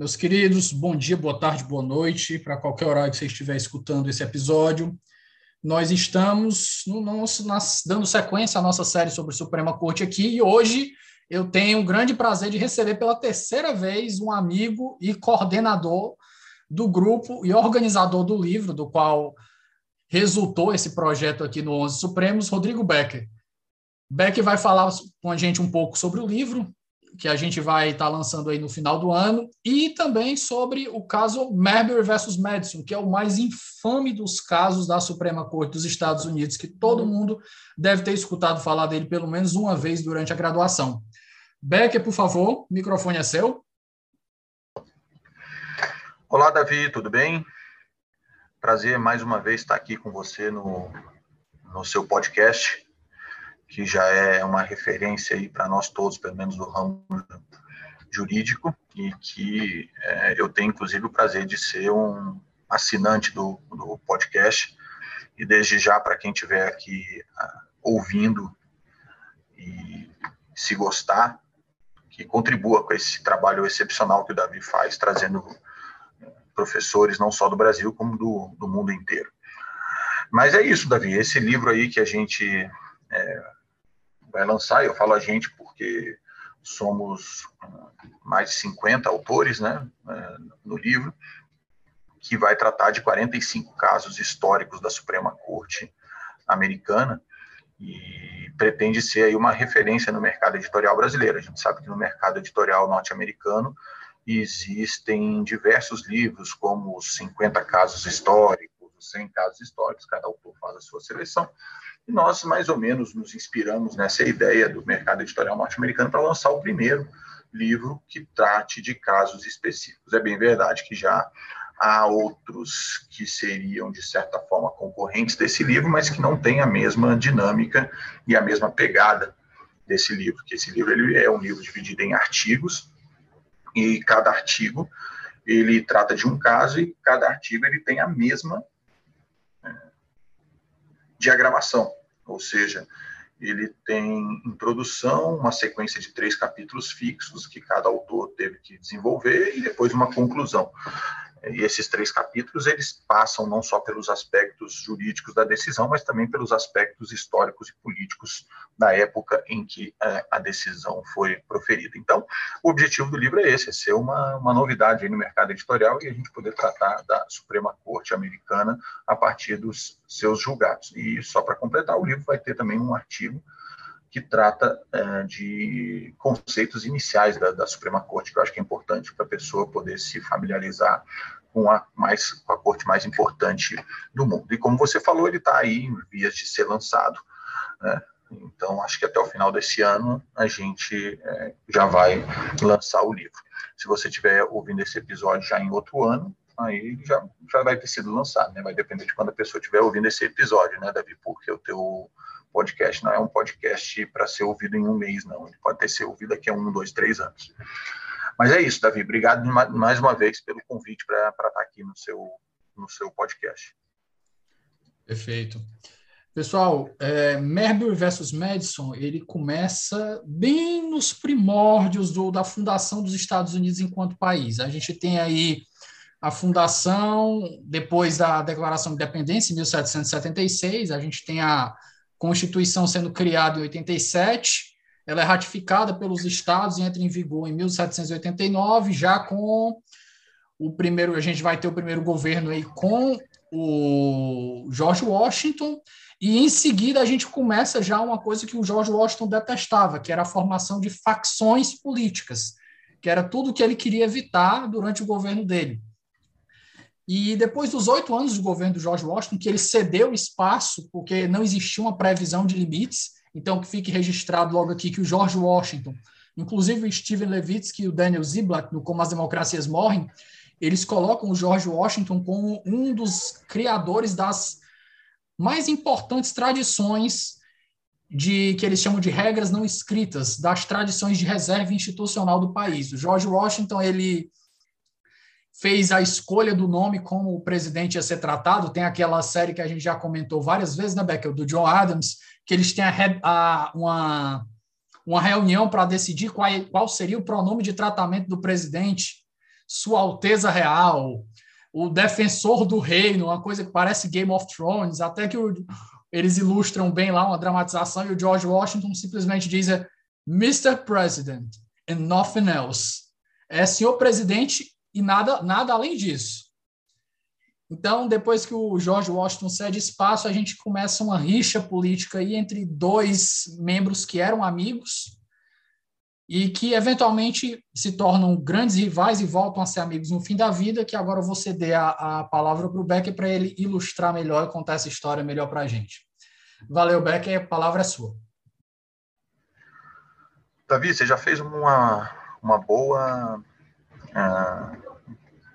Meus queridos, bom dia, boa tarde, boa noite, para qualquer horário que você estiver escutando esse episódio. Nós estamos no nosso, nas, dando sequência à nossa série sobre Suprema Corte aqui, e hoje eu tenho o grande prazer de receber pela terceira vez um amigo e coordenador do grupo e organizador do livro, do qual resultou esse projeto aqui no Onze Supremos, Rodrigo Becker. Becker vai falar com a gente um pouco sobre o livro, que a gente vai estar tá lançando aí no final do ano, e também sobre o caso Marbury versus Madison, que é o mais infame dos casos da Suprema Corte dos Estados Unidos, que todo mundo deve ter escutado falar dele pelo menos uma vez durante a graduação. Becker, por favor, o microfone é seu. Olá, Davi, tudo bem? Prazer mais uma vez estar aqui com você no, no seu podcast que já é uma referência aí para nós todos, pelo menos do ramo jurídico, e que é, eu tenho, inclusive, o prazer de ser um assinante do, do podcast. E desde já, para quem estiver aqui uh, ouvindo e se gostar, que contribua com esse trabalho excepcional que o Davi faz, trazendo professores não só do Brasil, como do, do mundo inteiro. Mas é isso, Davi, esse livro aí que a gente é, vai lançar, eu falo a gente porque somos ah, mais de 50 autores né, eh, no livro, que vai tratar de 45 casos históricos da Suprema Corte americana e pretende ser aí uma referência no mercado editorial brasileiro. A gente sabe que no mercado editorial norte-americano existem diversos livros, como os 50 casos históricos, os 100 casos históricos, cada autor faz a sua seleção, nós, mais ou menos, nos inspiramos nessa ideia do mercado editorial norte-americano para lançar o primeiro livro que trate de casos específicos. É bem verdade que já há outros que seriam, de certa forma, concorrentes desse livro, mas que não têm a mesma dinâmica e a mesma pegada desse livro, que esse livro ele é um livro dividido em artigos, e cada artigo ele trata de um caso e cada artigo ele tem a mesma diagramação, ou seja, ele tem introdução, uma sequência de três capítulos fixos que cada autor teve que desenvolver e depois uma conclusão. E esses três capítulos, eles passam não só pelos aspectos jurídicos da decisão, mas também pelos aspectos históricos e políticos da época em que é, a decisão foi proferida. Então, o objetivo do livro é esse, é ser uma, uma novidade no mercado editorial e a gente poder tratar da Suprema Corte americana a partir dos seus julgados. E só para completar, o livro vai ter também um artigo que trata é, de conceitos iniciais da, da, Suprema Corte, que eu acho que é importante para a pessoa poder se familiarizar com a, mais, com a corte mais importante do mundo. E como você falou, ele está aí em vias de ser lançado. Né? Então, acho que até o final desse ano a gente é, já vai lançar o livro. Se você estiver ouvindo esse episódio já em outro ano, aí já, já vai ter sido lançado, né? Vai depender de quando a pessoa estiver ouvindo esse episódio, né, Davi? Porque o teu podcast não é um podcast para ser ouvido em um mês, não. Ele pode ter ser ouvido daqui a um, dois, três anos. Mas é isso, Davi. Obrigado mais uma vez pelo convite para estar tá aqui no seu, no seu podcast. Perfeito. Pessoal, é, Marbury versus Madison, ele começa bem nos primórdios do, da fundação dos Estados Unidos enquanto país. A gente tem aí a fundação, depois da Declaração de Independência, em 1776, a gente tem a Constituição sendo criada em 87, ela é ratificada pelos estados e entra em vigor em 1789, já com o primeiro, a gente vai ter o primeiro governo aí com o George Washington, e em seguida a gente começa já uma coisa que o George Washington detestava, que era a formação de facções políticas, que era tudo que ele queria evitar durante o governo dele. E depois dos oito anos do governo do George Washington, que ele cedeu espaço, porque não existia uma previsão de limites, Então, que fique registrado logo aqui que o George Washington, inclusive o Steven Levitsky e o Daniel Ziblatt, no Como as Democracias Morrem, eles colocam o George Washington como um dos criadores das mais importantes tradições de que eles chamam de regras não escritas das tradições de reserva institucional do país. O George Washington ele fez a escolha do nome como o presidente ia ser tratado. Tem aquela série que a gente já comentou várias vezes, né, Becker, do John Adams, que eles têm a, a, uma, uma reunião para decidir qual, qual seria o pronome de tratamento do presidente, Sua Alteza Real, o defensor do reino, uma coisa que parece Game of Thrones, até que o, eles ilustram bem lá uma dramatização e o George Washington simplesmente diz Mr. President and nothing else. É senhor presidente e nada, nada além disso. Então, depois que o George Washington cede espaço, a gente começa uma rixa política aí entre dois membros que eram amigos e que eventualmente se tornam grandes rivais e voltam a ser amigos no fim da vida, que agora eu vou ceder a, a palavra para o Becker para ele ilustrar melhor e contar essa história melhor para a gente. Valeu, Becker, a palavra é sua. Davi, você já fez uma, uma boa... Uh,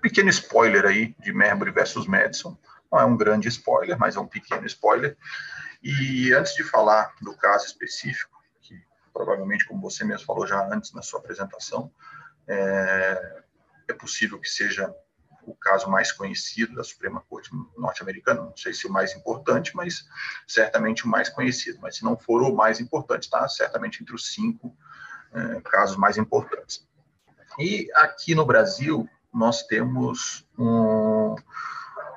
pequeno spoiler aí de Merbury versus Madison. Não é um grande spoiler, mas é um pequeno spoiler. E antes de falar do caso específico, provavelmente, como você mesmo falou já antes na sua apresentação, é, é possível que seja o caso mais conhecido da Suprema Corte norte-americana, não sei se o mais importante, mas certamente o mais conhecido. Mas se não for o mais importante, está certamente entre os cinco é, casos mais importantes. E aqui no Brasil, nós temos um,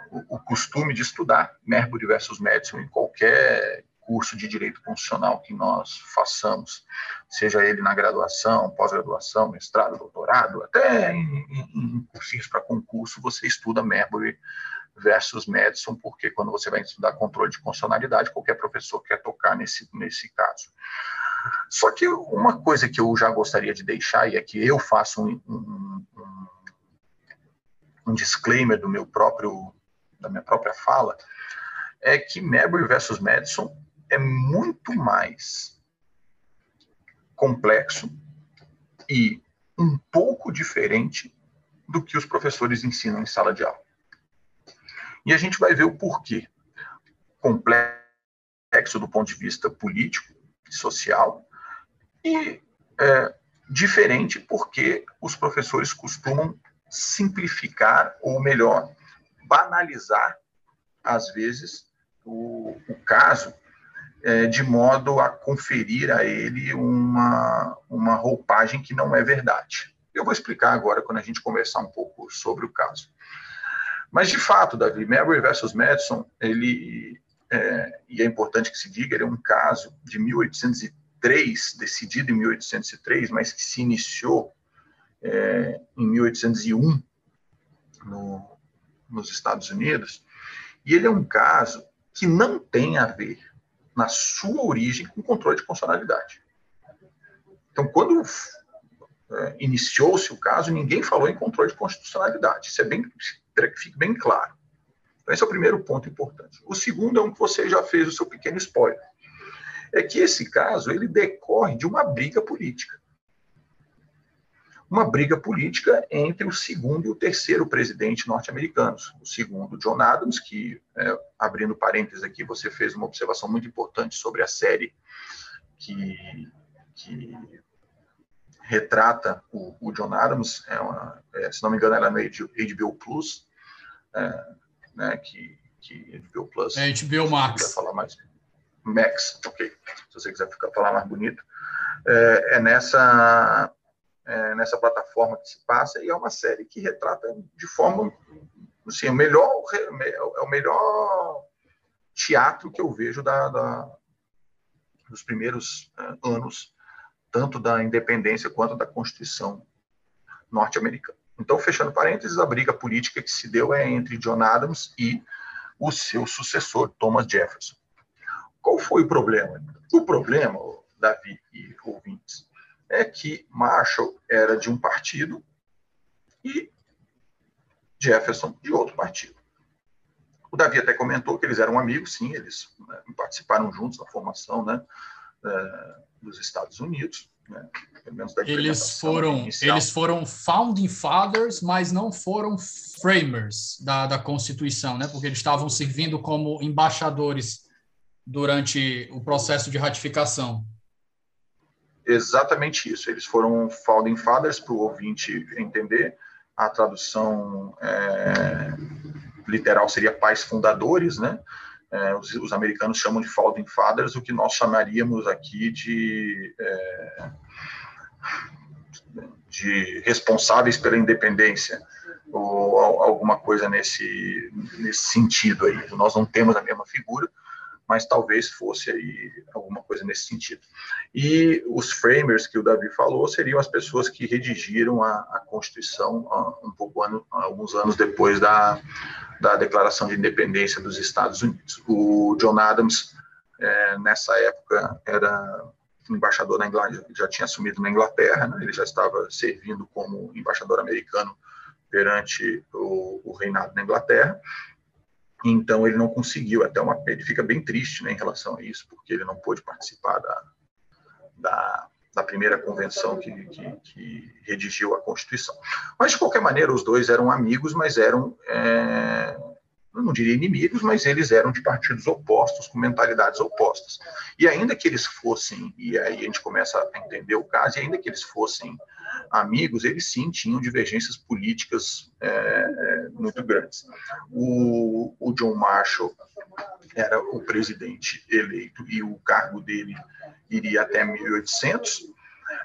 o, costume de estudar Mercury versus Madison em qualquer curso de direito constitucional que nós façamos, seja ele na graduação, pós-graduação, mestrado, doutorado, até em, em, cursinhos para concurso, você estuda Marbury versus Madison, porque quando você vai estudar controle de constitucionalidade, qualquer professor quer tocar nesse, nesse caso. Só que uma coisa que eu já gostaria de deixar, e é que eu faço um, um, um disclaimer do meu próprio, da minha própria fala, é que Marbury versus Madison é muito mais complexo e um pouco diferente do que os professores ensinam em sala de aula. E a gente vai ver o porquê. Complexo do ponto de vista político e social e é, diferente porque os professores costumam simplificar, ou melhor, banalizar, às vezes, o, o caso é, de modo a conferir a ele uma, uma roupagem que não é verdade. Eu vou explicar agora quando a gente conversar um pouco sobre o caso. Mas, de fato, Davi, Marbury versus Madison, ele, é, e é importante que se diga, ele é um caso de 1803, decidido em 1803, mas que se iniciou é, em 1801 no, nos Estados Unidos, e ele é um caso que não tem a ver na sua origem, com controle de constitucionalidade. Então, quando é, iniciou-se o caso, ninguém falou em controle de constitucionalidade. Isso é bem, que fique bem claro. Então, esse é o primeiro ponto importante. O segundo é um que você já fez o seu pequeno spoiler. É que esse caso ele decorre de uma briga política uma briga política entre o segundo e o terceiro presidente norte-americanos. O segundo, John Adams, que, é, abrindo parênteses aqui, você fez uma observação muito importante sobre a série que, que retrata o, o, John Adams, é uma, é, se não me engano, ela é no HBO Plus, é, né, que, que HBO Plus... É HBO Max. falar mais... Max, ok. Se você quiser ficar, falar mais bonito. É, é nessa é, nessa plataforma que se passa, e é uma série que retrata de forma, assim, o melhor, é o melhor teatro que eu vejo da, da dos primeiros uh, anos, tanto da independência quanto da Constituição norte-americana. Então, fechando parênteses, a briga política que se deu é entre John Adams e o seu sucessor, Thomas Jefferson. Qual foi o problema? O problema, Davi e ouvintes, é que Marshall era de um partido e Jefferson de outro partido. O Davi até comentou que eles eram amigos, sim, eles né, participaram juntos da formação né, é, dos Estados Unidos, né? eles foram eles foram founding fathers, mas não foram framers da, da Constituição, né? Porque eles estavam servindo como embaixadores durante o processo de ratificação. Exatamente isso. Eles foram founding fathers para o ouvinte entender. A tradução é, literal seria pais fundadores, né? É, os, os, americanos chamam de founding fathers, o que nós chamaríamos aqui de é, de responsáveis pela independência ou alguma coisa nesse nesse sentido aí. Nós não temos a mesma figura, mas talvez fosse aí alguma coisa nesse sentido. E os framers que o Davi falou seriam as pessoas que redigiram a, a Constituição um pouco ano, alguns anos depois da, da Declaração de Independência dos Estados Unidos. O John Adams é, nessa época era embaixador na Inglaterra, já tinha assumido na Inglaterra, né? ele já estava servindo como embaixador americano perante o, o reinado na Inglaterra então ele não conseguiu, até uma, ele fica bem triste né, em relação a isso, porque ele não pôde participar da, da, da primeira convenção que, que, que, redigiu a Constituição. Mas, de qualquer maneira, os dois eram amigos, mas eram, é, não diria inimigos, mas eles eram de partidos opostos, com mentalidades opostas. E ainda que eles fossem, e aí a gente começa a entender o caso, e ainda que eles fossem amigos, eles sim tinham divergências políticas é, é, muito grandes. O, o John Marshall era o presidente eleito e o cargo dele iria até 1800,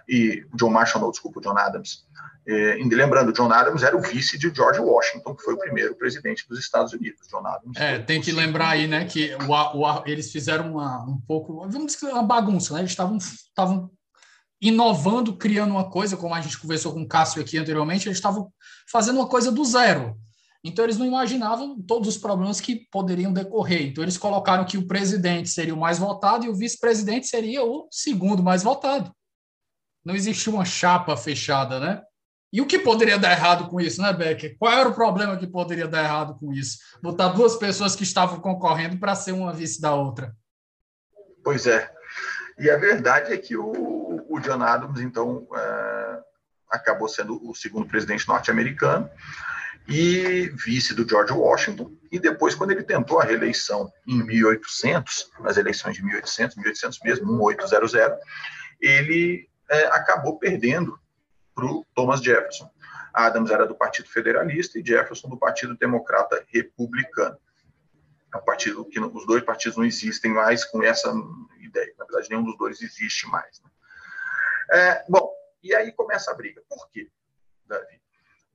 e John Marshall, não, desculpa, John Adams. É, lembrando, John Adams era o vice de George Washington, que foi o primeiro presidente dos Estados Unidos. John Adams. É, tem que lembrar aí, né, que o, o, eles fizeram uma, um pouco, vamos dizer, uma bagunça, né? Eles estavam inovando, criando uma coisa, como a gente conversou com o Cássio aqui anteriormente, eles estavam fazendo uma coisa do zero. Então, eles não imaginavam todos os problemas que poderiam decorrer. Então, eles colocaram que o presidente seria o mais votado e o vice-presidente seria o segundo mais votado. Não existia uma chapa fechada, né? E o que poderia dar errado com isso, né, Becker? Qual era o problema que poderia dar errado com isso? Botar duas pessoas que estavam concorrendo para ser uma vice da outra. Pois é. E a verdade é que o, o John Adams, então, é, acabou sendo o segundo presidente norte-americano e vice do George Washington. E depois, quando ele tentou a reeleição em 1800, nas eleições de 1800, 1800 mesmo, 1800, ele é, acabou perdendo para o Thomas Jefferson. Adams era do Partido Federalista e Jefferson do Partido Democrata Republicano. É um partido que os dois partidos não existem mais com essa ideia. Na verdade, nenhum dos dois existe mais. Né? É, bom, e aí começa a briga. Por quê, Davi?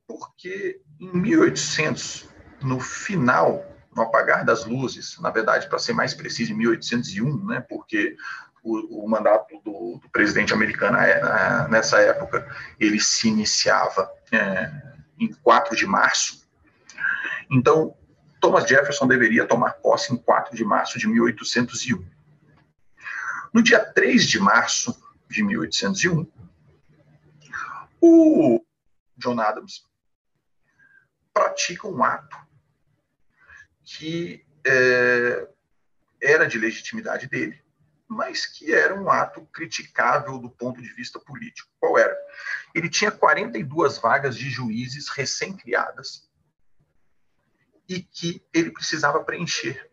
Porque em 1800, no final, no apagar das luzes, na verdade, para ser mais preciso, em 1801, né, porque o, o mandato do, do, presidente americano é, nessa época ele se iniciava é, em 4 de março. Então, Thomas Jefferson deveria tomar posse em 4 de março de 1801. No dia 3 de março de 1801, o John Adams pratica um ato que é, era de legitimidade dele, mas que era um ato criticável do ponto de vista político. Qual era? Ele tinha 42 vagas de juízes recém-criadas e que ele precisava preencher.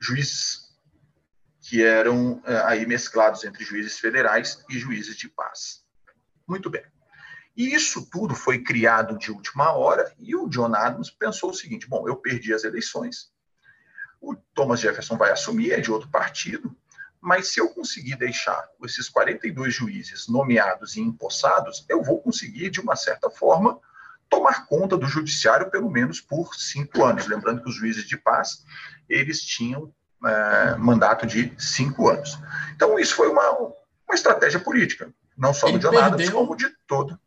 Juízes que eram é, aí mesclados entre juízes federais e juízes de paz. Muito bem. E isso tudo foi criado de última hora e o John Adams pensou o seguinte: bom, eu perdi as eleições, o Thomas Jefferson vai assumir, é de outro partido, mas se eu conseguir deixar esses 42 juízes nomeados e empossados, eu vou conseguir, de uma certa forma, tomar conta do judiciário pelo menos por cinco anos. Lembrando que os juízes de paz, eles tinham é, mandato de cinco anos. Então, isso foi uma, uma estratégia política, não só ele do John perdeu... Como de todo.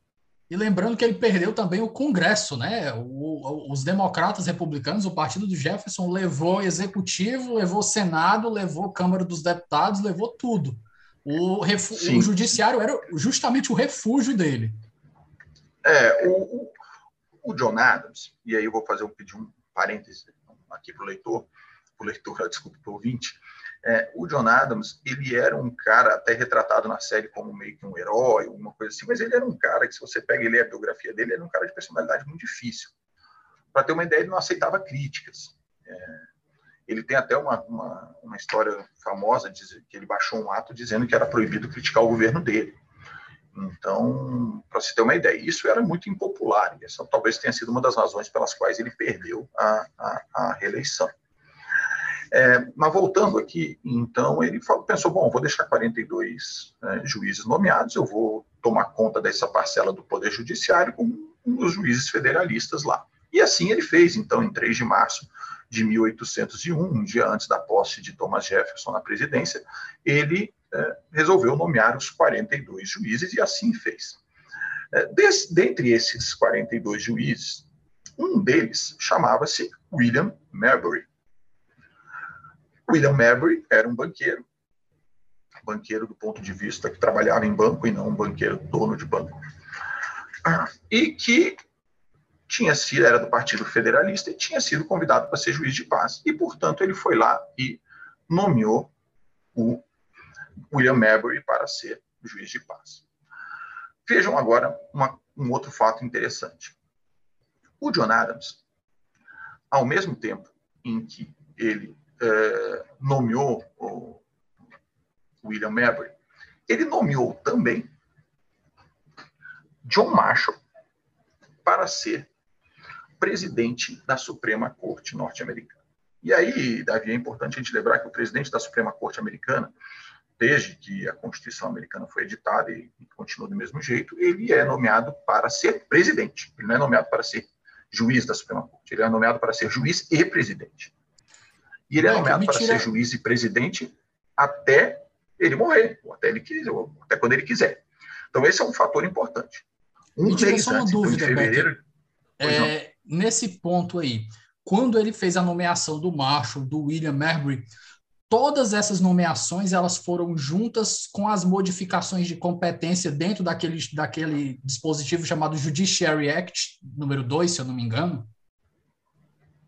E lembrando que ele perdeu também o Congresso, né? O, os democratas republicanos, o partido do Jefferson, levou executivo, levou Senado, levou Câmara dos Deputados, levou tudo. O, refu... o judiciário era justamente o refúgio dele. É, o, o John Adams, e aí eu vou fazer um pedir um parêntese aqui para o leitor, para o leitor, desculpa, para o ouvinte, É, o John Adams, ele era um cara até retratado na série como meio que um herói, uma coisa assim, mas ele era um cara que, se você pega e lê a biografia dele, ele era um cara de personalidade muito difícil. Para ter uma ideia, ele não aceitava críticas. É, ele tem até uma, uma, uma história famosa, de, que ele baixou um ato dizendo que era proibido criticar o governo dele. Então, para você ter uma ideia, isso era muito impopular, e essa talvez tenha sido uma das razões pelas quais ele perdeu a, a, a reeleição. É, mas voltando aqui, então, ele falou, pensou, bom, vou deixar 42 é, juízes nomeados, eu vou tomar conta dessa parcela do Poder Judiciário com os juízes federalistas lá. E assim ele fez, então, em 3 de março de 1801, um dia antes da posse de Thomas Jefferson na presidência, ele resolveu nomear os 42 juízes e assim fez. É, des, dentre esses 42 juízes, um deles chamava-se William Marbury. William Marbury era um banqueiro, banqueiro do ponto de vista que trabalhava em banco e não um banqueiro dono de banco, e que tinha sido era do Partido Federalista e tinha sido convidado para ser juiz de paz e portanto ele foi lá e nomeou o William Marbury para ser juiz de paz. Vejam agora uma, um outro fato interessante. O John Adams, ao mesmo tempo em que ele é, nomeou o William Marbury, ele nomeou também John Marshall para ser presidente da Suprema Corte norte-americana. E aí, Davi, é importante a gente lembrar que o presidente da Suprema Corte americana desde que a Constituição americana foi editada e, e continua do mesmo jeito, ele é nomeado para ser presidente. Ele não é nomeado para ser juiz da Suprema Corte, ele é nomeado para ser juiz e presidente. E ele é, é nomeado para ser juiz e presidente até ele morrer, ou até, ele quiser, ou até quando ele quiser. Então, esse é um fator importante. Um Me mês só uma antes, dúvida, então, fevereiro. É, nesse ponto aí, quando ele fez a nomeação do Marshall, do William Marbury, todas essas nomeações elas foram juntas com as modificações de competência dentro daquele, daquele dispositivo chamado Judiciary Act, número 2, se eu não me engano?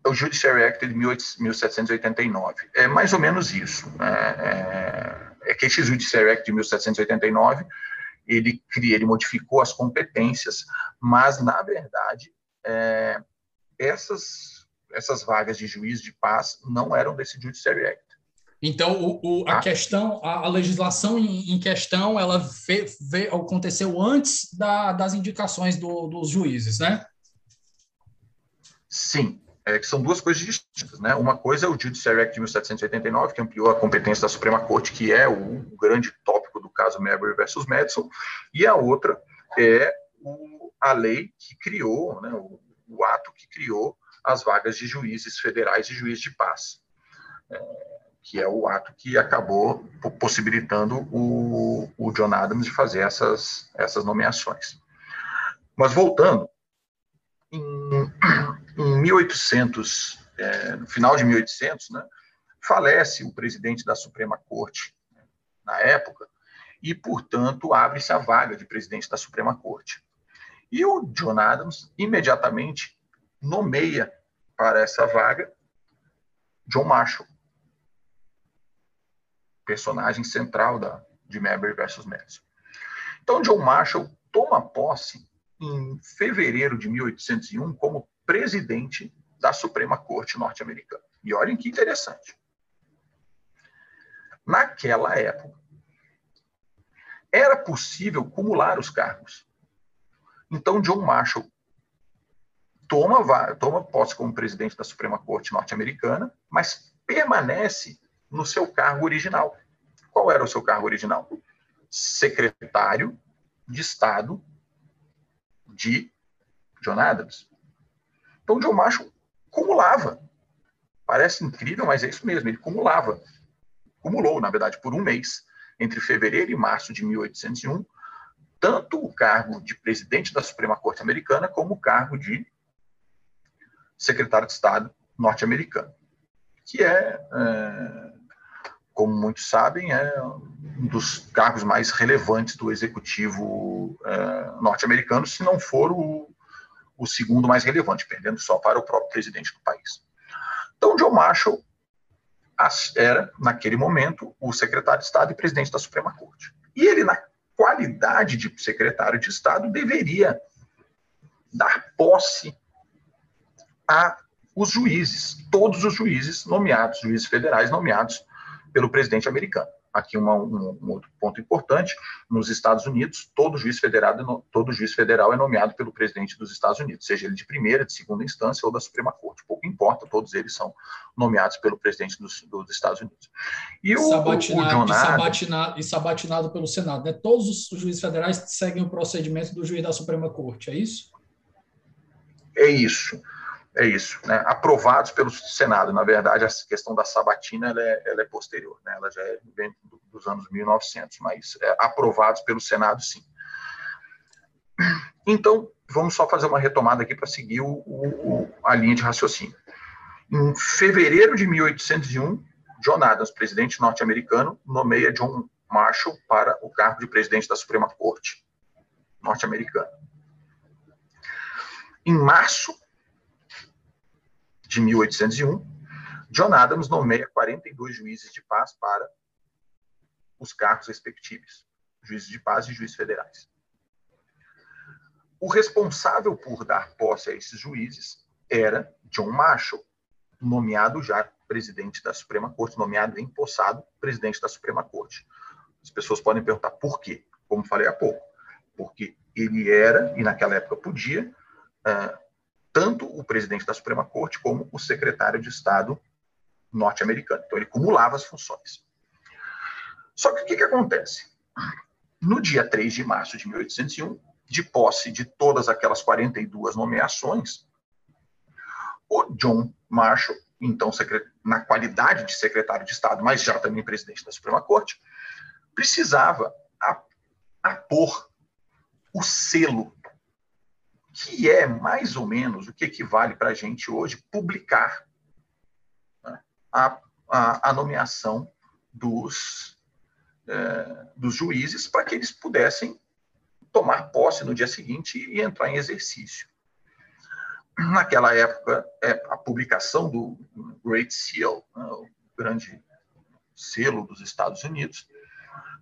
O Judiciary Act de 1789. É mais ou menos isso. É, é, é que esse Judiciary Act de 1789 ele cria, ele modificou as competências, mas na verdade é, essas essas vagas de juiz de paz não eram desse Judiciary Act. Então, o, o, a ah. questão, a, a legislação em, em, questão, ela ve, ve, aconteceu antes da, das indicações do, dos juízes, né? Sim, é, que são duas coisas distintas, né? Uma coisa é o Judiciary Act de 1789, que ampliou a competência da Suprema Corte, que é o, o grande tópico do caso Marbury versus Madison, e a outra é a lei que criou, né, o, o, ato que criou as vagas de juízes federais e juízes de paz. É, que é o ato que acabou possibilitando o, o John Adams de fazer essas, essas nomeações. Mas voltando, em, em 1800, é, no final de 1800, né, falece o presidente da Suprema Corte né, na época e, portanto, abre-se a vaga de presidente da Suprema Corte. E o John Adams imediatamente nomeia para essa vaga John Marshall, personagem central da, de Marbury versus Madison. Então, John Marshall toma posse em fevereiro de 1801 como presidente da Suprema Corte norte-americana. E olhem que interessante. Naquela época, era possível cumular os cargos. Então, John Marshall toma, toma posse como presidente da Suprema Corte norte-americana, mas permanece no seu cargo original. Qual era o seu cargo original? Secretário de Estado de John Adams. Então, John Marshall cumulava. Parece incrível, mas é isso mesmo, ele cumulava. Cumulou, na verdade, por um mês, entre fevereiro e março de 1801, tanto o cargo de presidente da Suprema Corte Americana como o cargo de secretário de Estado norte-americano, que é, é como muitos sabem, é um dos cargos mais relevantes do executivo é, norte-americano, se não for o, o, segundo mais relevante, perdendo só para o próprio presidente do país. Então, John Marshall era, naquele momento, o secretário de Estado e presidente da Suprema Corte. E ele, na qualidade de secretário de Estado, deveria dar posse a os juízes, todos os juízes nomeados, juízes federais nomeados pelo presidente americano aqui uma, um, um, outro ponto importante, nos Estados Unidos, todo juiz, federado, todo juiz federal é nomeado pelo presidente dos Estados Unidos, seja ele de primeira, de segunda instância ou da Suprema Corte, pouco importa, todos eles são nomeados pelo presidente dos, dos Estados Unidos. E o, sabatinado, o John e, sabatinado, e sabatinado pelo Senado, né? Todos os juízes federais seguem o procedimento do juiz da Suprema Corte, é isso? É isso é isso, né? aprovados pelo Senado. Na verdade, a questão da sabatina ela é, ela é posterior, né? ela já é dos anos 1900, mas é, aprovados pelo Senado, sim. Então, vamos só fazer uma retomada aqui para seguir o, o, a linha de raciocínio. Em fevereiro de 1801, John Adams, presidente norte-americano, nomeia John Marshall para o cargo de presidente da Suprema Corte norte-americana. Em março de 1801, John Adams nomeia 42 juízes de paz para os cargos respectivos, juízes de paz e juízes federais. O responsável por dar posse a esses juízes era John Marshall, nomeado já presidente da Suprema Corte, nomeado empossado presidente da Suprema Corte. As pessoas podem perguntar por quê? Como falei há pouco, porque ele era, e naquela época podia, uh, tanto o presidente da Suprema Corte como o secretário de Estado norte-americano. Então, ele cumulava as funções. Só que o que, que acontece? No dia 3 de março de 1801, de posse de todas aquelas 42 nomeações, o John Marshall, então na qualidade de secretário de Estado, mas já também presidente da Suprema Corte, precisava apor o selo que é mais ou menos o que equivale para a gente hoje publicar né, a, a, a, nomeação dos, é, dos juízes para que eles pudessem tomar posse no dia seguinte e entrar em exercício. Naquela época, é, a publicação do Great Seal, né, o grande selo dos Estados Unidos,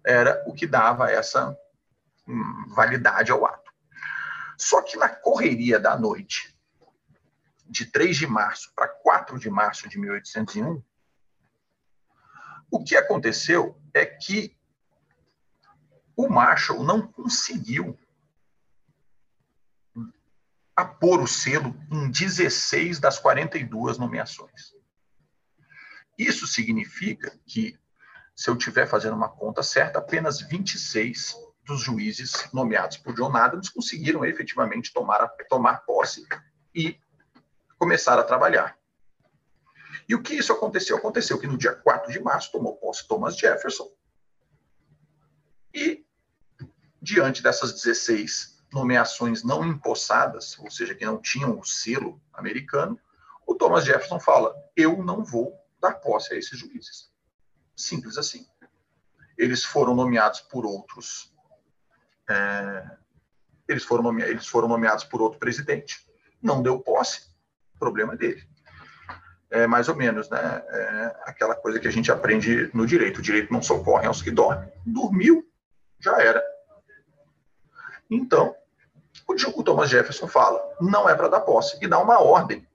era o que dava essa hum, validade ao ato. Só que na correria da noite, de 3 de março para 4 de março de 1801, o que aconteceu é que o Marshall não conseguiu apor o selo em 16 das 42 nomeações. Isso significa que, se eu estiver fazendo uma conta certa, apenas 26 dos juízes nomeados por John Adams conseguiram efetivamente tomar, tomar posse e começar a trabalhar. E o que isso aconteceu? Aconteceu que no dia 4 de março tomou posse Thomas Jefferson e, diante dessas 16 nomeações não empossadas, ou seja, que não tinham o selo americano, o Thomas Jefferson fala: eu não vou dar posse a esses juízes. Simples assim. Eles foram nomeados por outros é, eles, foram nome, eles foram nomeados por outro presidente, não deu posse, problema dele. É mais ou menos, né? É aquela coisa que a gente aprende no direito. O direito não socorre aos que dormem. Dormiu, já era. Então, o Thomas Jefferson fala, não é para dar posse, e dá uma ordem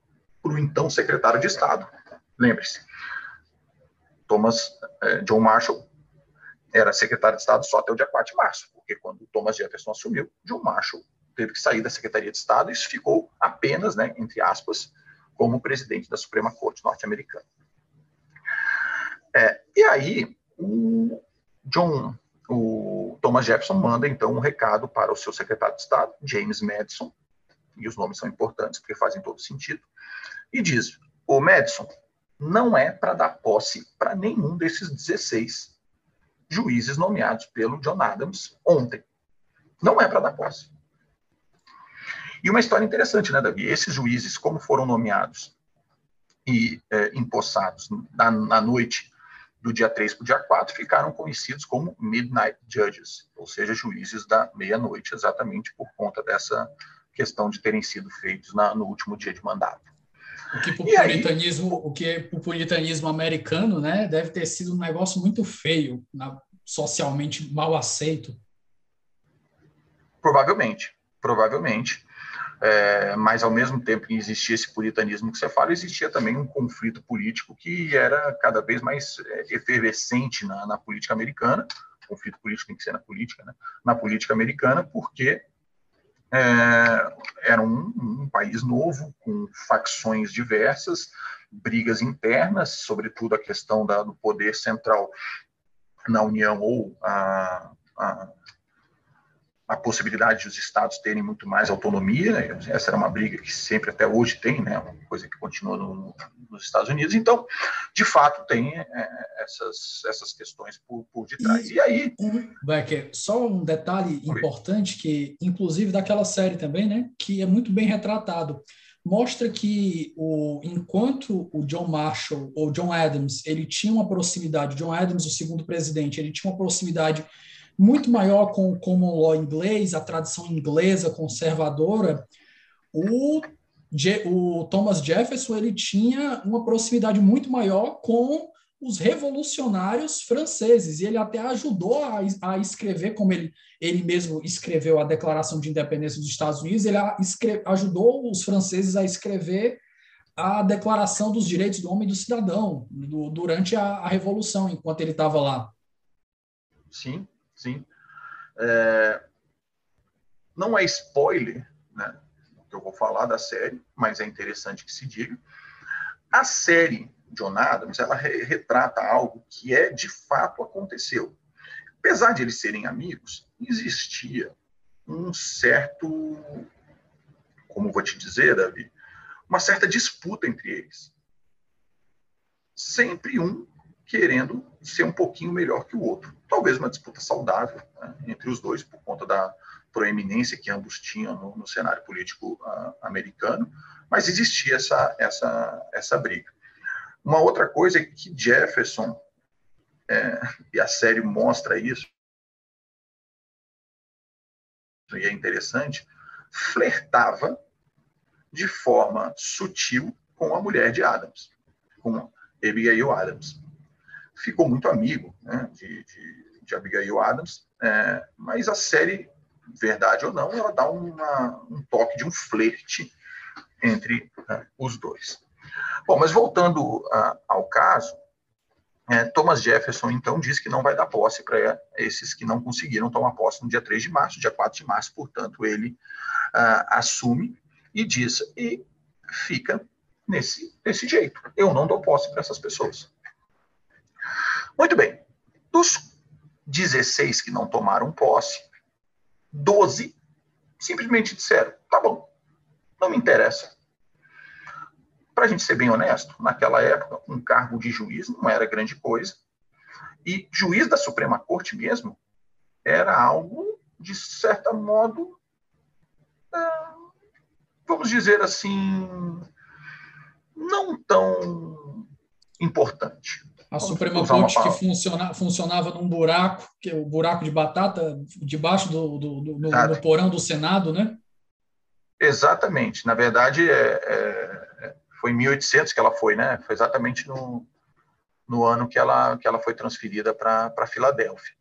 para o então secretário de Estado. Lembre-se, Thomas eh, John Marshall era secretário de Estado só até o dia 4 de março, porque quando Thomas Jefferson assumiu, John Marshall teve que sair da Secretaria de Estado e isso ficou apenas, né, entre aspas, como presidente da Suprema Corte norte-americana. É, e aí, o John, o Thomas Jefferson manda então um recado para o seu secretário de Estado, James Madison, e os nomes são importantes porque fazem todo sentido, e diz: o Madison não é para dar posse para nenhum desses 16 juízes nomeados pelo John Adams ontem. Não é para dar posse. E uma história interessante, né, Davi? Esses juízes, como foram nomeados e é, empossados na, na, noite do dia 3 para o dia 4, ficaram conhecidos como Midnight Judges, ou seja, juízes da meia-noite, exatamente por conta dessa questão de terem sido feitos na, no último dia de mandato. O que para o puritanismo, aí, o que para o puritanismo americano, né, deve ter sido um negócio muito feio, na, socialmente mal aceito. Provavelmente, provavelmente. É, mas ao mesmo tempo que existia esse puritanismo que você fala, existia também um conflito político que era cada vez mais é, efervescente na, na política americana. O conflito político tem que ser na política, né? Na política americana, porque é, era um, um, país novo, com facções diversas, brigas internas, sobretudo a questão da, do poder central na União ou a, a a possibilidade de os estados terem muito mais autonomia, essa era uma briga que sempre até hoje tem, né, uma coisa que continua no, nos Estados Unidos, então, de fato, tem é, essas, essas questões por, por detrás. E, e aí... Becker, só um detalhe importante, que inclusive daquela série também, né, que é muito bem retratado, mostra que o, enquanto o John Marshall, ou John Adams, ele tinha uma proximidade, John Adams, o segundo presidente, ele tinha uma proximidade muito maior com o common law inglês, a tradição inglesa conservadora, o, o Thomas Jefferson ele tinha uma proximidade muito maior com os revolucionários franceses, e ele até ajudou a, a escrever, como ele, ele mesmo escreveu a Declaração de Independência dos Estados Unidos, ele escreve, ajudou os franceses a escrever a Declaração dos Direitos do Homem e do Cidadão do, durante a, a Revolução, enquanto ele estava lá. Sim, sim. É, não é spoiler, né, que eu vou falar da série, mas é interessante que se diga. A série John Adams, ela re retrata algo que é de fato aconteceu. Apesar de eles serem amigos, existia um certo, como vou te dizer, Davi, uma certa disputa entre eles. Sempre um querendo ser um pouquinho melhor que o outro. Talvez uma disputa saudável né, entre os dois, por conta da proeminência que ambos tinham no, no cenário político uh, americano, mas existia essa, essa, essa briga. Uma outra coisa é que Jefferson, é, e a série mostra isso, e é interessante, flertava de forma sutil com a mulher de Adams, com Abigail Adams ficou muito amigo né, de, de, de, Abigail Adams, é, mas a série, verdade ou não, ela dá uma, um toque de um flerte entre né, os dois. Bom, mas voltando ao caso, é, Thomas Jefferson, então, diz que não vai dar posse para esses que não conseguiram tomar posse no dia 3 de março, dia 4 de março, portanto, ele uh, assume e diz, e fica nesse jeito. Eu não dou posse para essas pessoas. Muito bem. Dos 16 que não tomaram posse, 12 simplesmente disseram: tá bom, não me interessa. Para a gente ser bem honesto, naquela época, um cargo de juiz não era grande coisa. E juiz da Suprema Corte mesmo era algo, de certo modo, é, vamos dizer assim, não tão importante. A Suprema Corte que funciona, funcionava num buraco, que é o buraco de batata, debaixo do, do, do no, no, porão do Senado, né? Exatamente. Na verdade, é, é, foi em 1800 que ela foi, né? Foi exatamente no, no ano que ela, que ela foi transferida para Filadélfia.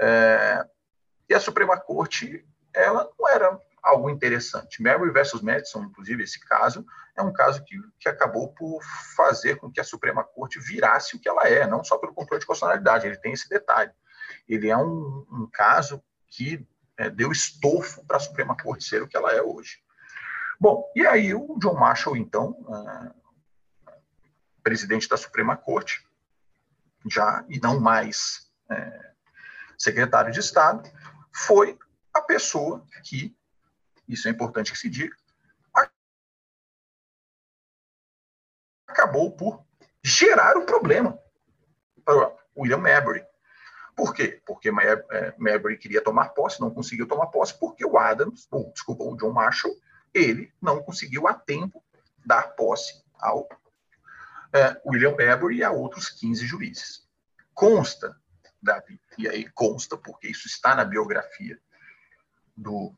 É, e a Suprema Corte, ela não era algo interessante. Mary versus Madison, inclusive, esse caso, é um caso que, que acabou por fazer com que a Suprema Corte virasse o que ela é, não só pelo controle de constitucionalidade, ele tem esse detalhe. Ele é um, um caso que é, deu estofo para a Suprema Corte ser o que ela é hoje. Bom, e aí o John Marshall, então, é, presidente da Suprema Corte, já e não mais é, secretário de Estado, foi a pessoa que isso é importante que se diga, acabou por gerar o problema para William Mabry. Por quê? Porque é, Mabry queria tomar posse, não conseguiu tomar posse, porque o Adams, ou, desculpa, o John Marshall, ele não conseguiu a tempo dar posse ao é, William Mabry e a outros 15 juízes. Consta, Davi, e aí consta, porque isso está na biografia do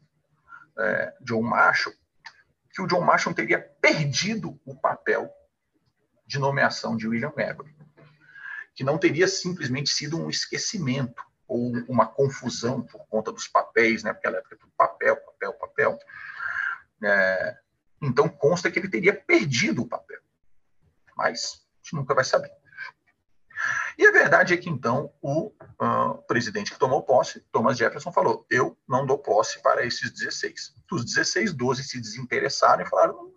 é, John Marshall, que o John Marshall teria perdido o papel de nomeação de William Mabry, que não teria simplesmente sido um esquecimento ou uma confusão por conta dos papéis, né? Porque ela época tudo papel, papel, papel. É, então consta que ele teria perdido o papel, mas a gente nunca vai saber. E a verdade é que, então, o uh, presidente que tomou posse, Thomas Jefferson, falou: Eu não dou posse para esses 16. Dos 16, 12 se desinteressaram e falaram: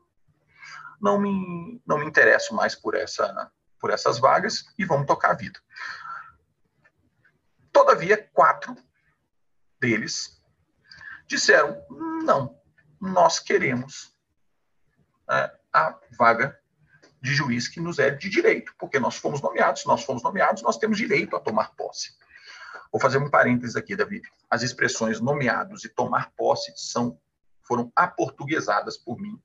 Não me, não me interesso mais por, essa, por essas vagas e vamos tocar a vida. Todavia, quatro deles disseram: Não, nós queremos uh, a vaga de juiz que nos é de direito, porque nós fomos nomeados, nós fomos nomeados, nós temos direito a tomar posse. Vou fazer um parênteses aqui, David. As expressões nomeados e tomar posse são foram aportuguesadas por mim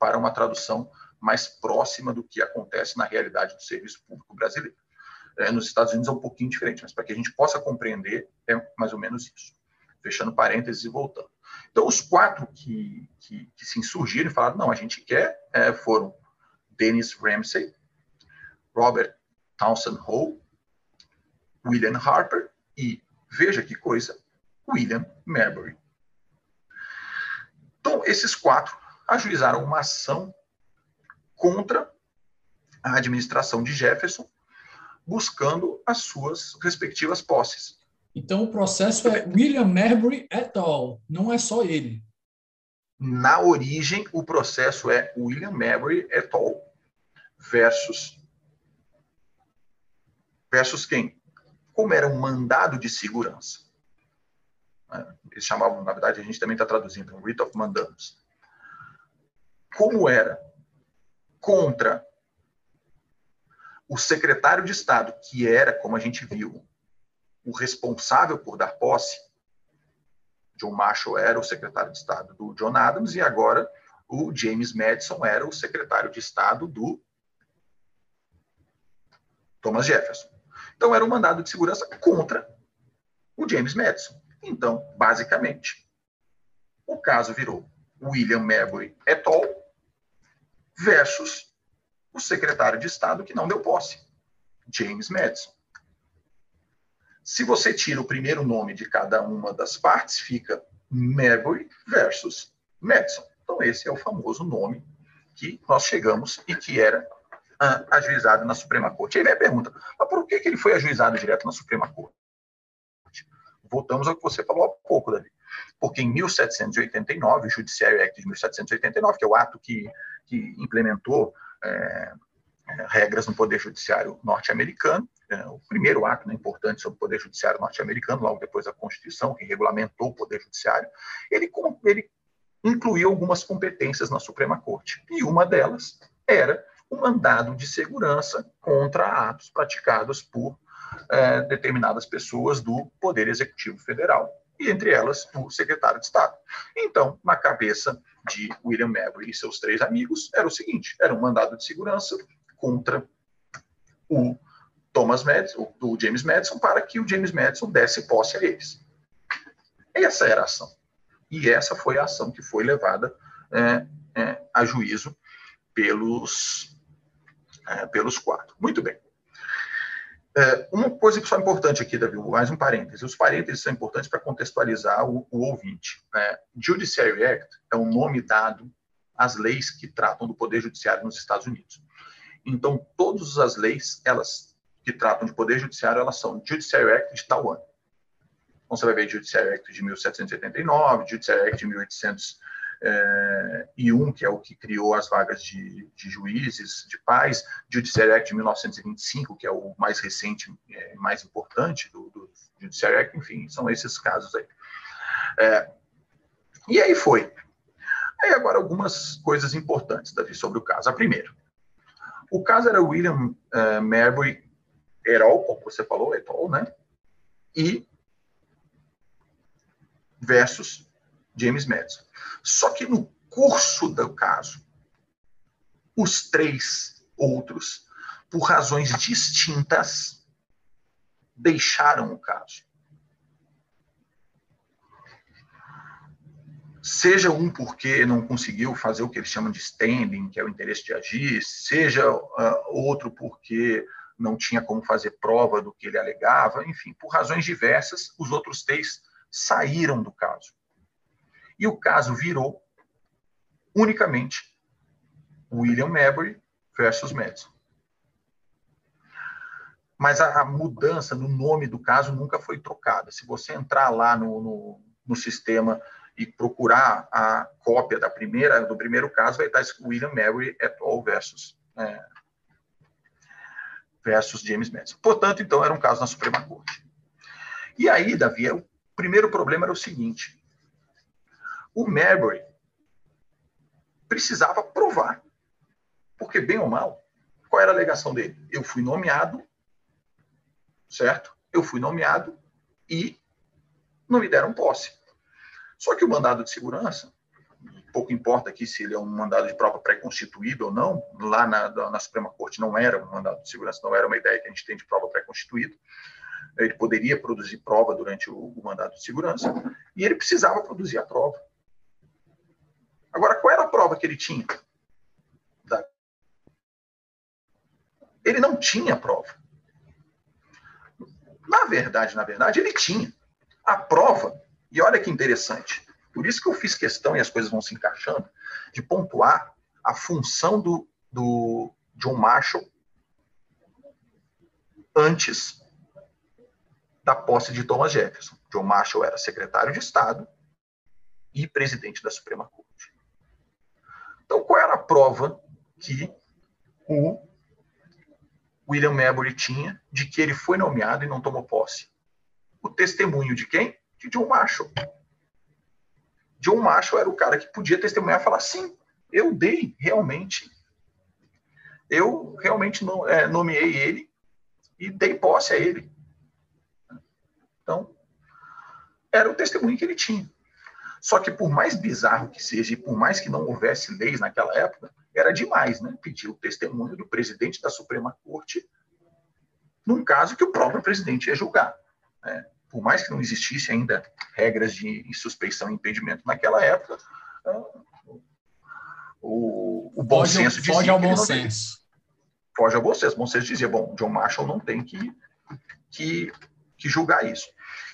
para uma tradução mais próxima do que acontece na realidade do serviço público brasileiro. É, nos Estados Unidos é um pouquinho diferente, mas para que a gente possa compreender, é mais ou menos isso. Fechando parênteses e voltando. Então, os quatro que, que, que se insurgiram e falaram: não, a gente quer, é, foram Dennis Ramsey, Robert Townsend Hall, William Harper e, veja que coisa, William Marbury. Então, esses quatro ajuizaram uma ação contra a administração de Jefferson, buscando as suas respectivas posses. Então, o processo é William Marbury et al., não é só ele. Na origem, o processo é William Marbury et al versus versus quem? Como era um mandado de segurança. Né? Eles chamavam, na verdade, a gente também está traduzindo, um writ of mandamus. Como era contra o secretário de Estado, que era, como a gente viu, o responsável por dar posse, John Marshall era o secretário de Estado do John Adams, e agora o James Madison era o secretário de Estado do Thomas Jefferson. Então, era um mandado de segurança contra o James Madison. Então, basicamente, o caso virou William Marbury et al. versus o secretário de Estado que não deu posse, James Madison. Se você tira o primeiro nome de cada uma das partes, fica Marbury versus Madison. Então, esse é o famoso nome que nós chegamos e que era ajuizado na Suprema Corte. Aí vem a pergunta, mas por que, que ele foi ajuizado direto na Suprema Corte? Voltamos ao que você falou há pouco, Davi. Porque em 1789, o Judiciary Act de 1789, que é o ato que, que implementou é, regras no Poder Judiciário norte-americano, é, o primeiro ato né, importante sobre o Poder Judiciário norte-americano, logo depois da Constituição, que regulamentou o Poder Judiciário, ele, ele incluiu algumas competências na Suprema Corte. E uma delas era o mandado de segurança contra atos praticados por é, determinadas pessoas do Poder Executivo Federal, e entre elas o secretário de Estado. Então, na cabeça de William Mabry e seus três amigos, era o seguinte: era um mandado de segurança contra o Thomas Madison, o James Madison, para que o James Madison desse posse a eles. Essa era a ação. E essa foi a ação que foi levada é, é, a juízo pelos é, pelos quatro. Muito bem. É, uma coisa que só é importante aqui, Davi, mais um parêntese. Os parênteses são importantes para contextualizar o, o ouvinte. É, Judiciary Act é o nome dado às leis que tratam do poder judiciário nos Estados Unidos. Então, todas as leis, elas que tratam de poder judiciário, elas são Judiciary Act de tal ano. Então, você vai ver Judiciary Act de 1789, Judiciary Act de 1800 é, e um, que é o que criou as vagas de, de juízes, de pais, Judiciary Act de 1925, que é o mais recente, é, mais importante do, do Judiciary Act, enfim, são esses casos aí. É, e aí foi. Aí agora algumas coisas importantes, Davi, sobre o caso. A primeira, o caso era William uh, Marbury Erol, como você falou, Etol, né? E versus James Madison. Só que no curso do caso, os três outros, por razões distintas, deixaram o caso. seja um porque não conseguiu fazer o que eles chamam de standing, que é o interesse de agir, seja uh, outro porque não tinha como fazer prova do que ele alegava, enfim, por razões diversas, os outros três saíram do caso. E o caso virou unicamente William Mabry versus Madison. Mas a, a, mudança no nome do caso nunca foi trocada. Se você entrar lá no, no, no sistema e procurar a cópia da primeira do primeiro caso, vai estar William Mary et al. versus, é, versus James Madison. Portanto, então, era um caso na Suprema Corte. E aí, Davi, o primeiro problema era o seguinte. O Marbury precisava provar. Porque, bem ou mal, qual era a alegação dele? Eu fui nomeado, certo? Eu fui nomeado e não me deram posse. Só que o mandado de segurança, pouco importa aqui se ele é um mandado de prova pré-constituído ou não, lá na, na, Suprema Corte não era um mandado de segurança, não era uma ideia que a gente tem de prova pré-constituído. Ele poderia produzir prova durante o, o mandado de segurança e ele precisava produzir a prova. Agora, qual era a prova que ele tinha? Ele não tinha prova. Na verdade, na verdade, ele tinha. A prova e olha que interessante. Por isso que eu fiz questão, e as coisas vão se encaixando, de pontuar a função do, do John Marshall antes da posse de Thomas Jefferson. John Marshall era secretário de Estado e presidente da Suprema Corte. Então, qual era a prova que o William Marbury tinha de que ele foi nomeado e não tomou posse? O testemunho de quem? de John Marshall. John Marshall era o cara que podia testemunhar e falar: sim, eu dei realmente. Eu realmente é, nomeei ele e dei posse a ele. Então, era o testemunho que ele tinha. Só que, por mais bizarro que seja, e por mais que não houvesse leis naquela época, era demais, né? Pedir o testemunho do presidente da Suprema Corte num caso que o próprio presidente ia julgar. Né? por mais que não existisse ainda regras de suspeição e impedimento naquela época, ah, o, o bom foge, senso dizia foge ao bom senso. Foge ao bom senso. O bom senso dizia, bom, John Marshall não tem que, que, que julgar isso.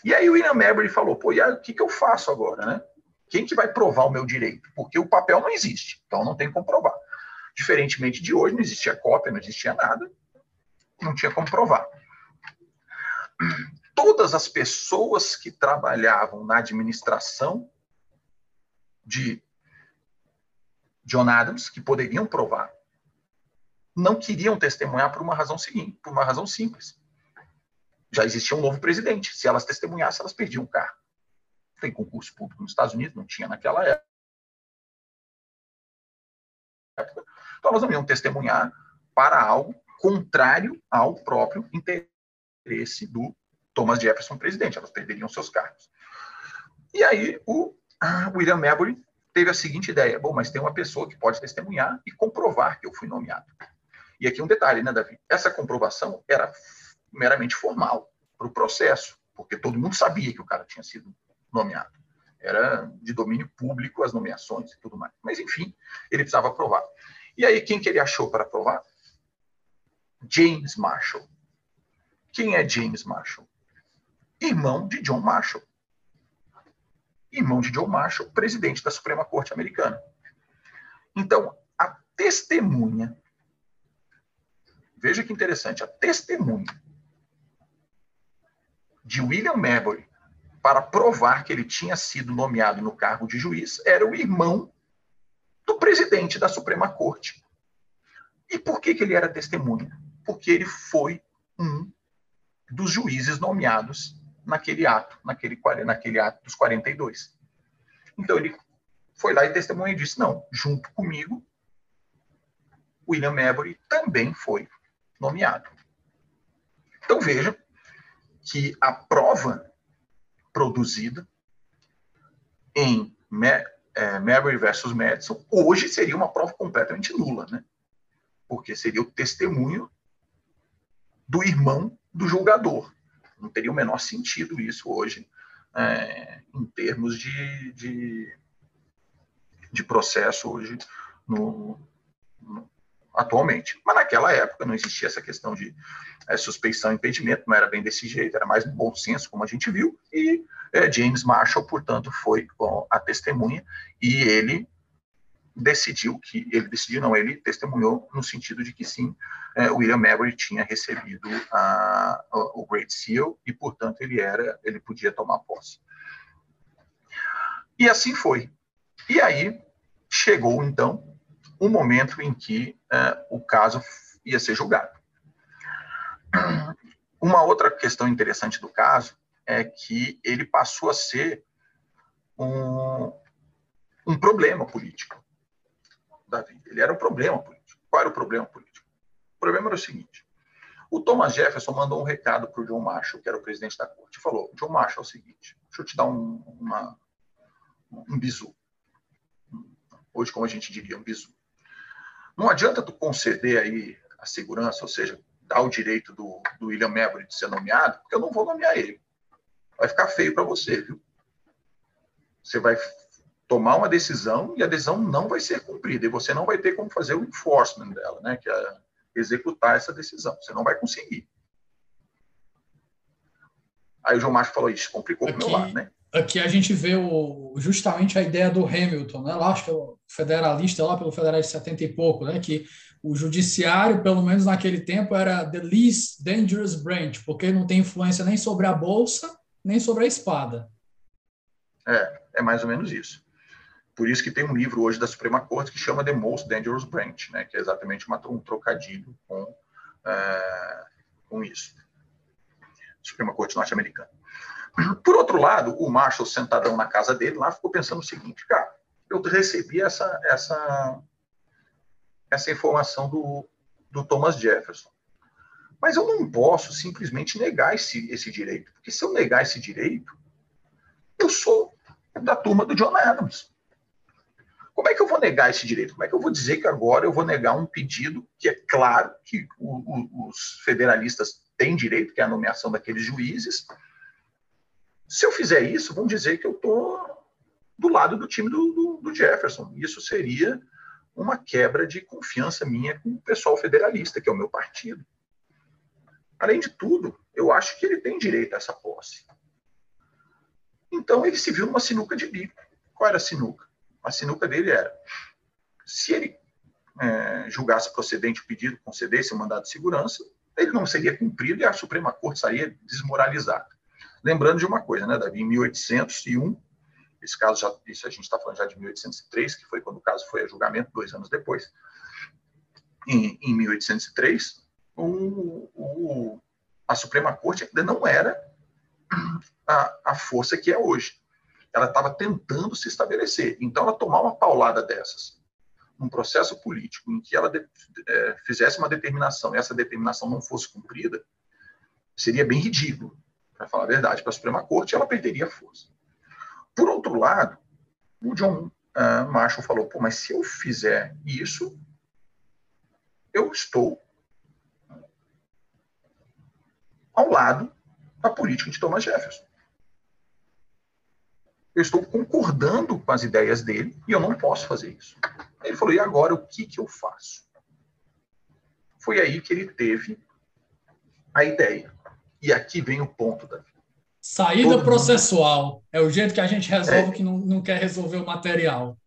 E aí o William Mabry falou, pô, e aí, o que, que eu faço agora, né? Quem que vai provar o meu direito? Porque o papel não existe, então não tem como provar. Diferentemente de hoje, não existia cópia, não existia nada, não tinha como provar todas as pessoas que trabalhavam na administração de John Adams, que poderiam provar, não queriam testemunhar por uma razão seguinte, por uma razão simples. Já existia um novo presidente. Se elas testemunhassem, elas perdiam o cargo. Tem concurso público nos Estados Unidos, não tinha naquela época. Então elas não iam testemunhar para algo contrário ao próprio interesse do Thomas Jefferson presidente, elas perderiam seus cargos. E aí o William Marbury teve a seguinte ideia: bom, mas tem uma pessoa que pode testemunhar e comprovar que eu fui nomeado. E aqui um detalhe, né, Davi? Essa comprovação era meramente formal para o processo, porque todo mundo sabia que o cara tinha sido nomeado. Era de domínio público as nomeações e tudo mais. Mas, enfim, ele precisava provar. E aí, quem que ele achou para provar? James Marshall. Quem é James Marshall? irmão de John Marshall. Irmão de John Marshall, presidente da Suprema Corte Americana. Então, a testemunha, veja que interessante, a testemunha de William Marbury para provar que ele tinha sido nomeado no cargo de juiz era o irmão do presidente da Suprema Corte. E por que, que ele era testemunha? Porque ele foi um dos juízes nomeados naquele ato, naquele, naquele ato dos 42. Então ele foi lá e testemunhou e disse: não, junto comigo, William Marbury também foi nomeado. Então veja que a prova produzida em é, Marbury versus Madison hoje seria uma prova completamente nula, né? Porque seria o testemunho do irmão do julgador. Não teria o menor sentido isso hoje, é, em termos de, de, de processo hoje no, no, atualmente. Mas naquela época não existia essa questão de é, suspeição e impedimento, não era bem desse jeito, era mais bom senso, como a gente viu, e é, James Marshall, portanto, foi a testemunha, e ele decidiu que, ele decidiu não, ele testemunhou no sentido de que sim, é, William Maverick tinha recebido a, a, o Great Seal, e, portanto, ele era, ele podia tomar posse. E assim foi. E aí chegou, então, o momento em que uh, o caso ia ser julgado. Uma outra questão interessante do caso é que ele passou a ser um, um problema político. Ele era um problema político. Qual era o problema político? O problema era o seguinte: o Thomas Jefferson mandou um recado para o John Marshall, que era o presidente da corte, e falou: John Marshall, é o seguinte, deixa eu te dar um, uma, um bizu. Hoje, como a gente diria, um bizu. Não adianta tu conceder aí a segurança, ou seja, dar o direito do, do William Maverick de ser nomeado, porque eu não vou nomear ele. Vai ficar feio para você, viu? Você vai tomar uma decisão e a decisão não vai ser cumprida e você não vai ter como fazer o enforcement dela, né? Que é executar essa decisão. Você não vai conseguir. Aí o João Macho falou isso, complicou o meu lado, né? Aqui a gente vê o, justamente a ideia do Hamilton, né? Lá acho que é o federalista lá pelo federal de 70 e pouco, né? Que o judiciário, pelo menos naquele tempo, era the least dangerous branch, porque não tem influência nem sobre a bolsa, nem sobre a espada. É, é mais ou menos isso. Por isso que tem um livro hoje da Suprema Corte que chama The Most Dangerous Branch, né? Que é exatamente uma, um trocadilho com, é, com isso. Suprema Corte norte-americana. Por outro lado, o Marshall, sentadão na casa dele, lá ficou pensando o seguinte, cara, eu recebi essa, essa, essa informação do, do Thomas Jefferson. Mas eu não posso simplesmente negar esse, esse direito, porque se eu negar esse direito, eu sou da turma do John Adams. Como é que eu vou negar esse direito? Como é que eu vou dizer que agora eu vou negar um pedido que é claro que o, o, os federalistas têm direito, que é a nomeação daqueles juízes, se eu fizer isso, vão dizer que eu estou do lado do time do, do, do, Jefferson. Isso seria uma quebra de confiança minha com o pessoal federalista, que é o meu partido. Além de tudo, eu acho que ele tem direito a essa posse. Então ele se viu numa sinuca de bico. Qual era a sinuca? A sinuca dele era: se ele é, julgasse procedente o pedido, concedesse o mandado de segurança, ele não seria cumprido e a Suprema Corte sairia desmoralizada. Lembrando de uma coisa, né, Davi? Em 1801, esse caso já, isso a gente está falando já de 1803, que foi quando o caso foi a julgamento, dois anos depois. Em, em 1803, o, o, a Suprema Corte ainda não era a, a força que é hoje. Ela estava tentando se estabelecer. Então, ela tomar uma paulada dessas, num processo político em que ela de, é, fizesse uma determinação e essa determinação não fosse cumprida, seria bem ridículo para falar a verdade, para a Suprema Corte, ela perderia força. Por outro lado, o John uh, Marshall falou: pô, mas se eu fizer isso, eu estou ao lado da política de Thomas Jefferson. Eu estou concordando com as ideias dele e eu não posso fazer isso. Ele falou: e agora o que, que eu faço? Foi aí que ele teve a ideia e aqui vem o ponto, Davi. Saída Todo processual. Mundo... É o jeito que a gente resolve é. que não, não quer resolver o material.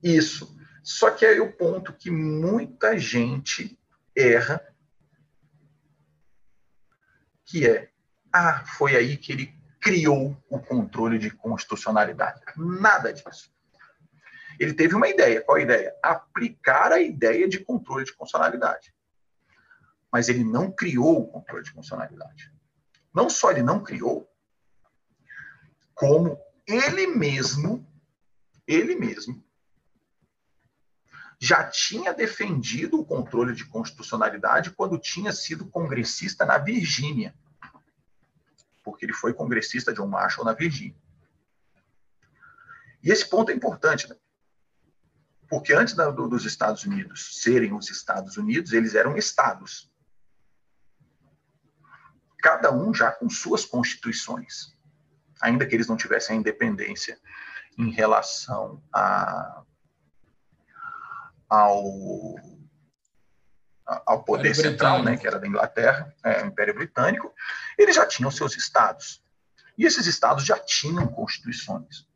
Isso. Só que é o ponto que muita gente erra, que é, ah, foi aí que ele criou o controle de constitucionalidade. Nada disso. Ele teve uma ideia. Qual a ideia? Aplicar a ideia de controle de constitucionalidade mas ele não criou o controle de funcionalidade. Não só ele não criou, como ele mesmo, ele mesmo, já tinha defendido o controle de constitucionalidade quando tinha sido congressista na Virgínia. Porque ele foi congressista de um Marshall na Virgínia. E esse ponto é importante, né? porque antes da, do, dos Estados Unidos serem os Estados Unidos, eles eram estados cada um já com suas constituições, ainda que eles não tivessem a independência em relação a, ao, ao poder central, né, que era da Inglaterra, é, o Império Britânico, eles já tinham seus estados. E esses estados já tinham constituições.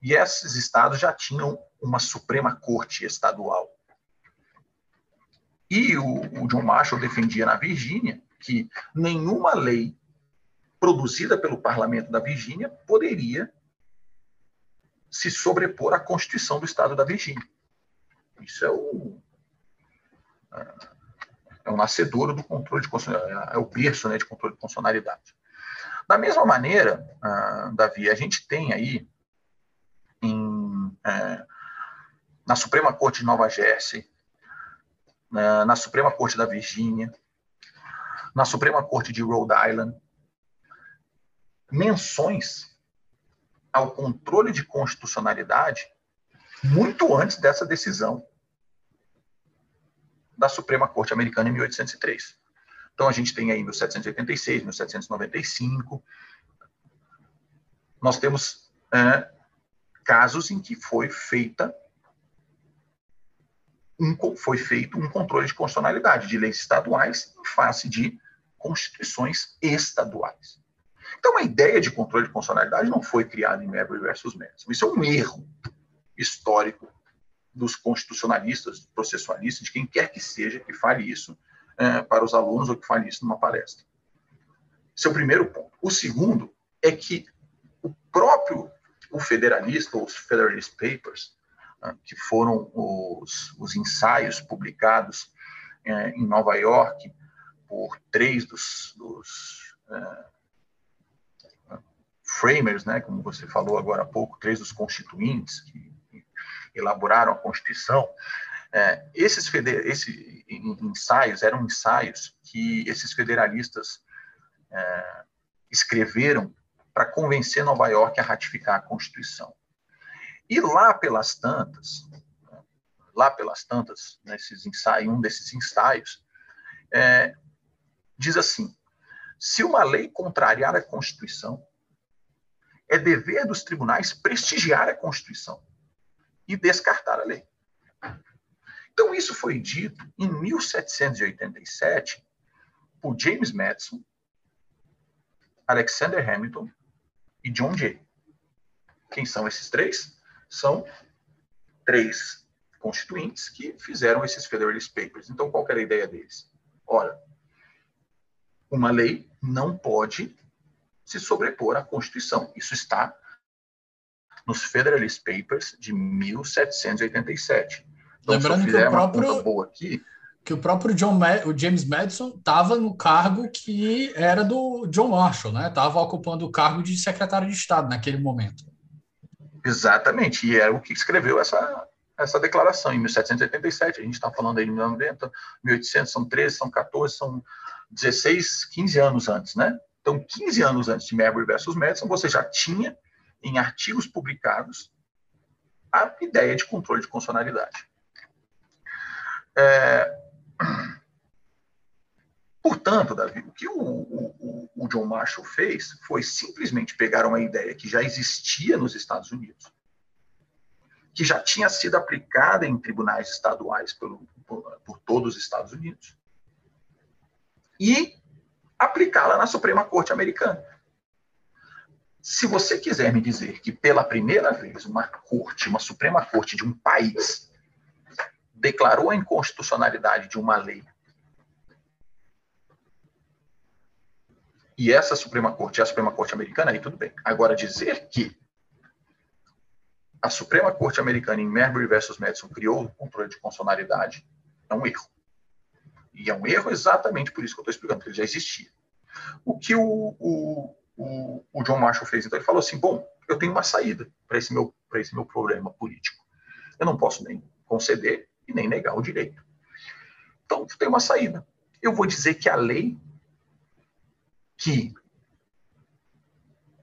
E esses estados já tinham uma Suprema Corte estadual. E o, o John Marshall defendia na Virgínia que nenhuma lei produzida pelo parlamento da Virgínia poderia se sobrepor à Constituição do Estado da Virgínia. Isso é o é o nascedouro do controle de é o berço né, de controle de constitucionalidade. Da mesma maneira, uh, Davi, a gente tem aí em, é, na Suprema Corte de Nova Jersey, na, na Suprema Corte da Virgínia, na Suprema Corte de Rhode Island, menções ao controle de constitucionalidade muito antes dessa decisão da Suprema Corte Americana em 1803. Então a gente tem aí 1786, 1795. Nós temos é, casos em que foi feita um, foi feito um controle de constitucionalidade de leis estaduais em face de constituições estaduais. Então, a ideia de controle de constitucionalidade não foi criada em Marbury versus Madison. Isso é um erro histórico dos constitucionalistas, dos processualistas, de quem quer que seja que fale isso é, para os alunos ou que fale isso numa palestra. Esse é o primeiro ponto. O segundo é que o próprio o federalista, os Federalist Papers, né, que foram os, os ensaios publicados é, em Nova York por três dos, dos é, framers, né, como você falou agora há pouco, três dos constituintes que elaboraram a Constituição, é, esses, esses ensaios eram ensaios que esses federalistas é, escreveram para convencer Nova York a ratificar a Constituição. E lá pelas tantas, lá pelas tantas, nesses ensaios, um desses ensaios, é, diz assim: se uma lei contrariar a Constituição, é dever dos tribunais prestigiar a Constituição e descartar a lei. Então, isso foi dito em 1787 por James Madison, Alexander Hamilton e John Jay. Quem são esses três? São três constituintes que fizeram esses Federalist Papers. Então, qual era a ideia deles? Ora, uma lei não pode se sobrepor à Constituição. Isso está nos Federalist Papers de 1787. Então, Lembrando que o próprio aqui, que o próprio John o James Madison estava no cargo que era do John Marshall, né? Estava ocupando o cargo de secretário de Estado naquele momento. Exatamente, e era o que escreveu essa, essa declaração em 1787. A gente está falando aí de 1990, 1800, são 13, são 14, são 16, 15 anos antes, né? Então, 15 anos antes de Marbury versus Madison, você já tinha em artigos publicados a ideia de controle de constitucionalidade. É, Portanto, Davi, o que o, o, o, John Marshall fez foi simplesmente pegar uma ideia que já existia nos Estados Unidos, que já tinha sido aplicada em tribunais estaduais pelo, por, por todos os Estados Unidos, e aplicá-la na Suprema Corte Americana. Se você quiser me dizer que pela primeira vez uma corte, uma Suprema Corte de um país, declarou a inconstitucionalidade de uma lei e essa Suprema Corte é a Suprema Corte americana, aí tudo bem. Agora, dizer que a Suprema Corte americana em Marbury versus Madison criou o controle de constitucionalidade é um erro. E é um erro exatamente por isso que eu estou explicando, porque ele já existia. O que o, o, o, o John Marshall fez, então, ele falou assim, bom, eu tenho uma saída para esse, meu, esse meu problema político. Eu não posso nem conceder e nem negar o direito. Então, tem uma saída. Eu vou dizer que a lei que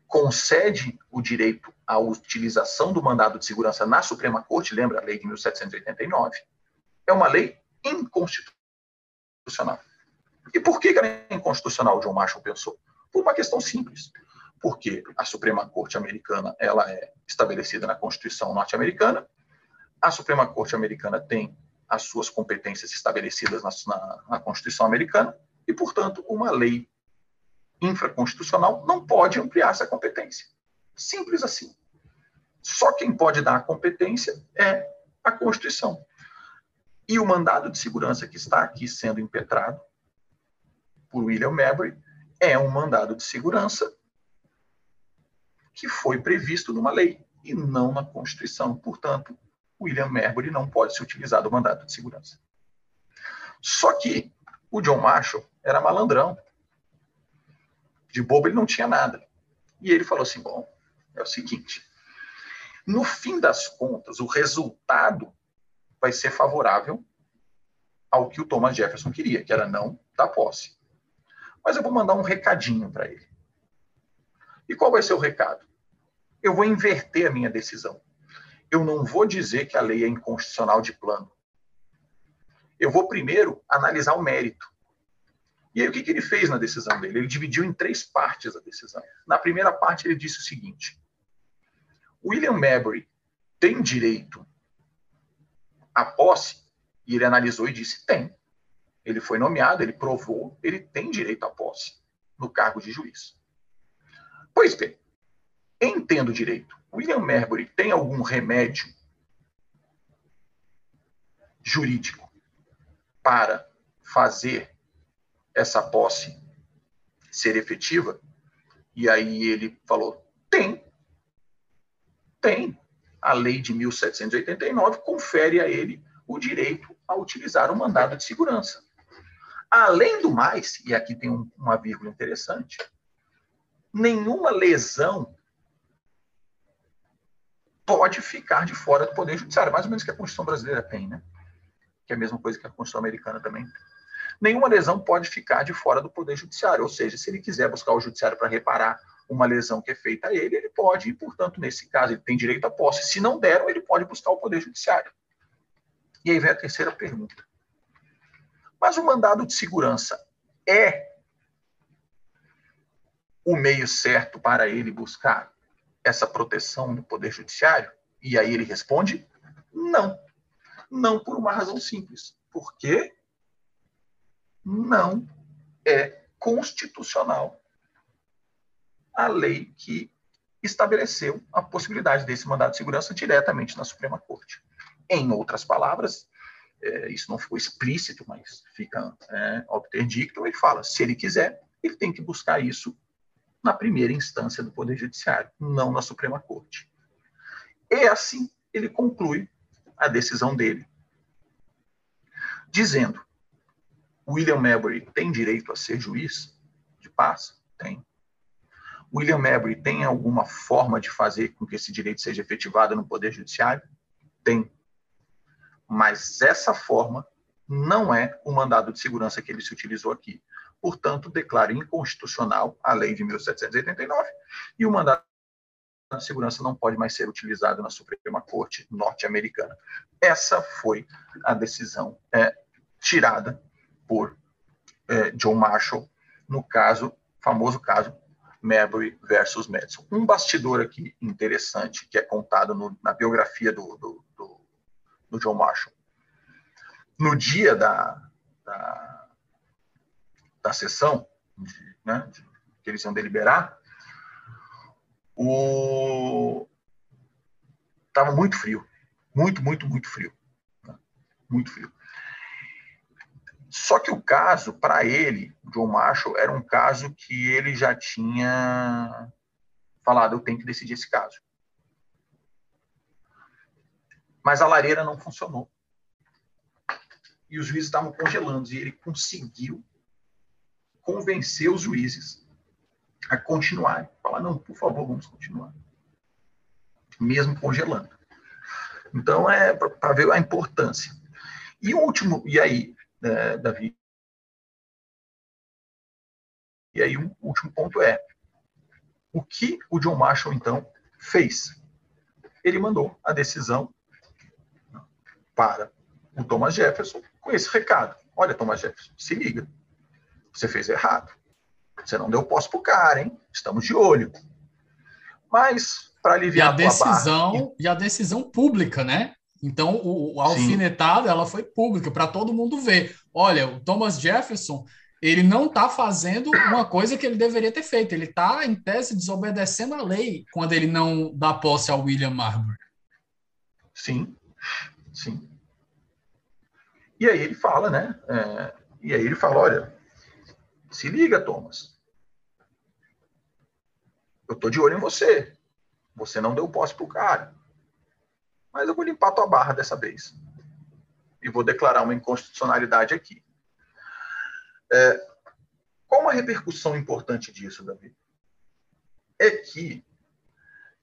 concede o direito à utilização do mandado de segurança na Suprema Corte, lembra a lei de 1789, é uma lei inconstitucional. E por que ela é inconstitucional, John Marshall pensou? Por uma questão simples. porque a Suprema Corte americana ela é estabelecida na Constituição norte-americana, a Suprema Corte americana tem as suas competências estabelecidas na, na, na Constituição americana e, portanto, uma lei infraconstitucional não pode ampliar essa competência. Simples assim. Só quem pode dar a competência é a Constituição. E o mandado de segurança que está aqui sendo impetrado por William Mabry é um mandado de segurança que foi previsto numa lei e não na Constituição. Portanto, William Marbury não pode se utilizar do mandato de segurança. Só que o John Marshall era malandrão. De bobo ele não tinha nada. E ele falou assim: bom, é o seguinte. No fim das contas, o resultado vai ser favorável ao que o Thomas Jefferson queria, que era não dar posse. Mas eu vou mandar um recadinho para ele. E qual vai ser o recado? Eu vou inverter a minha decisão eu não vou dizer que a lei é inconstitucional de plano. Eu vou primeiro analisar o mérito. E aí, o que, que ele fez na decisão dele? Ele dividiu em três partes a decisão. Na primeira parte, ele disse o seguinte: William Mabry tem direito à posse? E ele analisou e disse: tem. Ele foi nomeado, ele provou, ele tem direito à posse no cargo de juiz. Pois bem, entendo direito. William Marbury tem algum remédio jurídico para fazer essa posse ser efetiva? E aí ele falou: tem. Tem. A lei de 1789 confere a ele o direito a utilizar o mandado de segurança. Além do mais, e aqui tem uma vírgula interessante, nenhuma lesão pode ficar de fora do Poder Judiciário, mais ou menos que a Constituição brasileira tem, né? Que é a mesma coisa que a Constituição americana também. Nenhuma lesão pode ficar de fora do Poder Judiciário, ou seja, se ele quiser buscar o Judiciário para reparar uma lesão que é feita a ele, ele pode, e, portanto, nesse caso, ele tem direito à posse. Se não deram, ele pode buscar o Poder Judiciário. E aí vem a terceira pergunta. Mas o mandado de segurança é o meio certo para ele buscar essa proteção do Poder Judiciário? E aí ele responde: não. Não por uma razão simples. Porque não é constitucional a lei que estabeleceu a possibilidade desse mandado de segurança diretamente na Suprema Corte. Em outras palavras, é, isso não ficou explícito, mas fica é, obter dictum, ele fala, se ele quiser, ele tem que buscar isso na primeira instância do Poder Judiciário, não na Suprema Corte. E assim ele conclui a decisão dele, dizendo: William Mabry tem direito a ser juiz de paz? Tem. William Mabry tem alguma forma de fazer com que esse direito seja efetivado no Poder Judiciário? Tem. Mas essa forma não é o mandado de segurança que ele se utilizou aqui portanto, declara inconstitucional a lei de 1789 e o mandato de segurança não pode mais ser utilizado na Suprema Corte norte-americana. Essa foi a decisão é, tirada por é, John Marshall no caso, famoso caso Marbury versus Madison. Um bastidor aqui interessante que é contado no, na biografia do, do, do, do, John Marshall. No dia da, da da sessão, de, né, de, que eles iam deliberar, o... Tava muito frio. Muito, muito, muito frio. Né? Muito frio. Só que o caso, para ele, John Marshall, era um caso que ele já tinha falado, eu tenho que decidir esse caso. Mas a lareira não funcionou. E os juízes estavam congelando, e ele conseguiu convencer os juízes a continuarem. Falar, não, por favor, vamos continuar. Mesmo congelando. Então, é para ver a importância. E o último, e aí, é, Davi? E aí, o último ponto é: o que o John Marshall, então, fez? Ele mandou a decisão para o Thomas Jefferson com esse recado. Olha, Thomas Jefferson, se liga. Você fez errado. Você não deu posse pro cara, hein? Estamos de olho. Mas, para aliviar e a decisão barra, E a decisão pública, né? Então, o, a alfinetada ela foi pública para todo mundo ver. Olha, o Thomas Jefferson ele não está fazendo uma coisa que ele deveria ter feito. Ele está, em tese, desobedecendo a lei quando ele não dá posse ao William Marbury. Sim, sim. E aí ele fala, né? É, e aí ele fala, olha, se liga, Thomas. Eu tô de olho em você. Você não deu posse pro cara. Mas eu vou limpar tua barra dessa vez. E vou declarar uma inconstitucionalidade aqui. É, qual uma repercussão importante disso, Davi? É que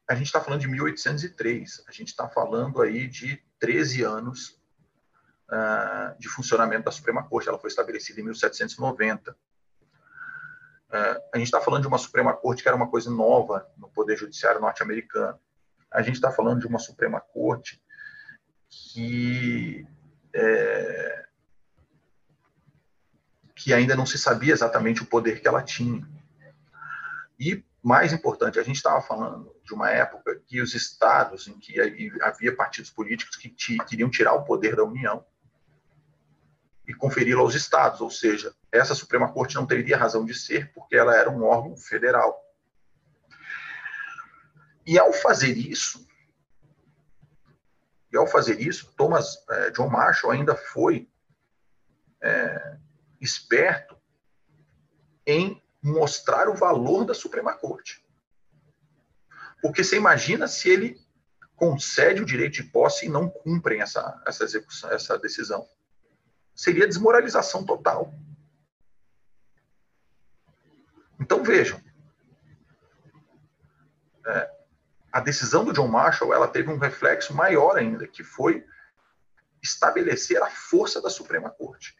a gente está falando de 1803, a gente está falando aí de 13 anos uh, de funcionamento da Suprema Corte. Ela foi estabelecida em 1790. Uh, ah, a gente está falando de uma Suprema Corte que era uma coisa nova no Poder Judiciário norte-americano. A gente está falando de uma Suprema Corte que é, que ainda não se sabia exatamente o poder que ela tinha. E, mais importante, a gente estava falando de uma época que os estados, em que havia partidos políticos que queriam tirar o poder da União e conferi-lo aos estados, ou seja, essa Suprema Corte não teria razão de ser porque ela era um órgão federal. E ao fazer isso, e ao fazer isso, Thomas eh, John Marshall ainda foi eh, esperto em mostrar o valor da Suprema Corte. Porque você imagina se ele concede o direito de posse e não cumprem essa, essa execução, essa decisão. Seria desmoralização total. Então vejam, é, a decisão do John Marshall ela teve um reflexo maior ainda, que foi estabelecer a força da Suprema Corte.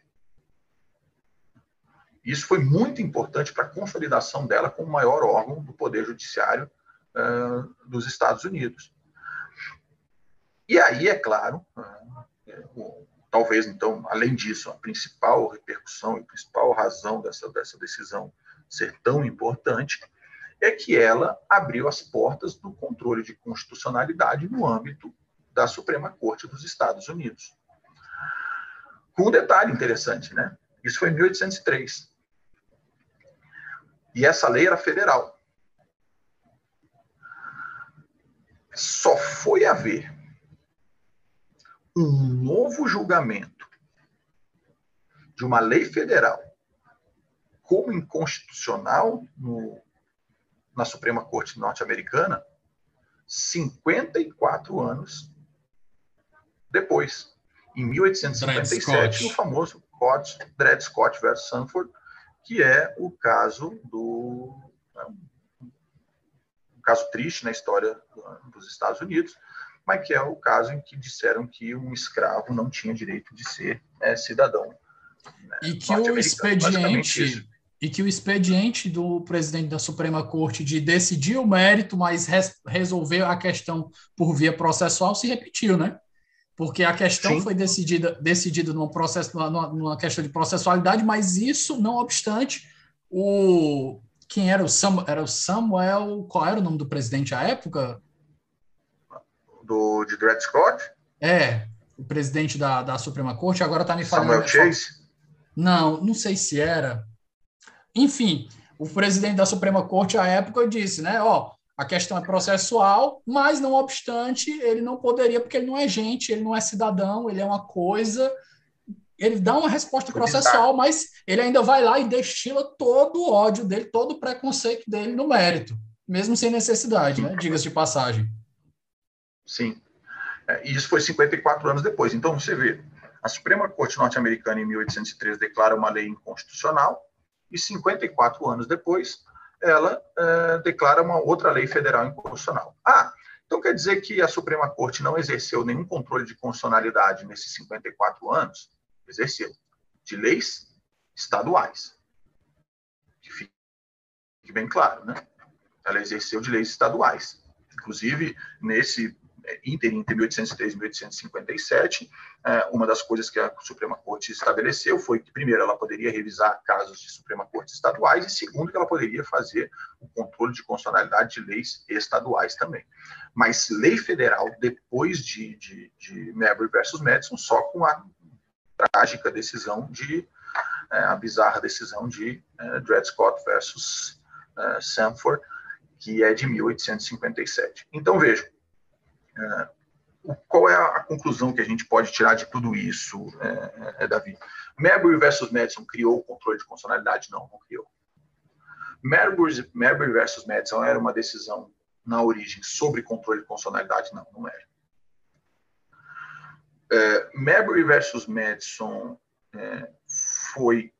Isso foi muito importante para a consolidação dela como maior órgão do Poder Judiciário uh, dos Estados Unidos. E aí, é claro, uh, talvez, então, além disso, a principal repercussão e principal razão dessa, dessa decisão ser tão importante é que ela abriu as portas do controle de constitucionalidade no âmbito da Suprema Corte dos Estados Unidos. Com um detalhe interessante, né? Isso foi em 1803. E essa lei era federal. Só foi haver um novo julgamento de uma lei federal como inconstitucional no, na Suprema Corte norte-americana 54 anos depois, em 1857, no famoso Dred Scott versus Sanford, que é o caso do né, um caso triste na história dos Estados Unidos, mas que é o caso em que disseram que um escravo não tinha direito de ser é, cidadão. Né, e que o expediente e que o expediente do presidente da Suprema Corte de decidir o mérito, mas res, resolver a questão por via processual se repetiu, né? porque a questão Sim. foi decidida, decidida num processo, numa, numa, questão de processualidade, mas isso, não obstante, o quem era o, Sam, era o Samuel, qual era o nome do presidente à época? Do, de Dred Scott? É, o presidente da, da Suprema Corte, agora está me falando... Samuel Chase? Não, não sei se era. Enfim, o presidente da Suprema Corte à época disse, né, ó, a questão é processual, mas não obstante, ele não poderia, porque ele não é gente, ele não é cidadão, ele é uma coisa. Ele dá uma resposta processual, mas ele ainda vai lá e destila todo o ódio dele, todo o preconceito dele no mérito, mesmo sem necessidade, né? Diga-se de passagem. Sim. É, e isso foi 54 anos depois. Então, você vê, a Suprema Corte norte-americana, em 1803, declara uma lei inconstitucional, e 54 anos depois, ela é, declara uma outra lei federal inconstitucional. Ah, então quer dizer que a Suprema Corte não exerceu nenhum controle de constitucionalidade nesses 54 anos? Exerceu. De leis estaduais. Que fique bem claro, né? Ela exerceu de leis estaduais. Inclusive, nesse ínterim entre 1803 e 1857. É, uma das coisas que a Suprema Corte estabeleceu foi que, primeiro, ela poderia revisar casos de Suprema Corte estaduais e, segundo, que ela poderia fazer o controle de constitucionalidade de leis estaduais também. Mas lei federal, depois de, de, de Marbury versus Madison, só com a trágica decisão de é, a bizarra decisão de é, Dred Scott versus Sanford, que é de 1857. Então, vejam, qual é a conclusão que a gente pode tirar de tudo isso, é, é, Davi? Marbury versus Madison criou o controle de constitucionalidade? Não, não criou. Marbury, Marbury versus Madison era uma decisão na origem sobre controle de constitucionalidade? Não, não era. É, Marbury versus Madison é, foi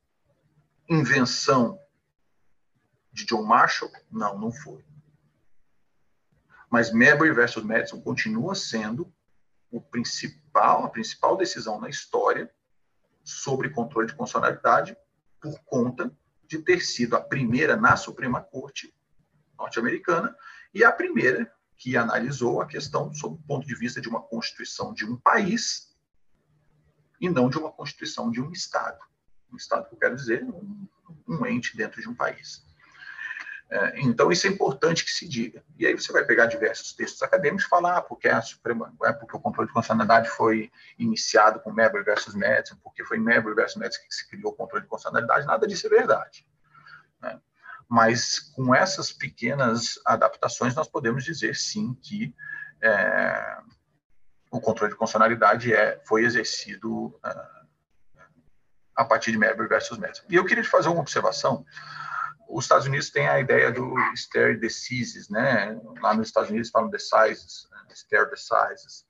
invenção de John Marshall? Não, não foi. Mas Marbury versus Madison continua sendo o principal, a principal decisão na história sobre controle de constitucionalidade por conta de ter sido a primeira na Suprema Corte norte-americana e a primeira que analisou a questão sob o ponto de vista de uma constituição de um país e não de uma constituição de um Estado. Um Estado que eu quero dizer, um, um ente dentro de um país. É, então, isso é importante que se diga. E aí você vai pegar diversos textos acadêmicos e falar ah, porque, a Suprema, é porque o controle de constitucionalidade foi iniciado com Marbury versus Madison, porque foi Marbury versus Madison que se criou o controle de constitucionalidade. Nada disso é verdade. Né? Mas com essas pequenas adaptações, nós podemos dizer, sim, que é, o controle de constitucionalidade é, foi exercido uh, a partir de Marbury versus Madison. E eu queria fazer uma observação os Estados Unidos têm a ideia do stare decisis, né? Lá nos Estados Unidos falam decisis, né? stare decisis,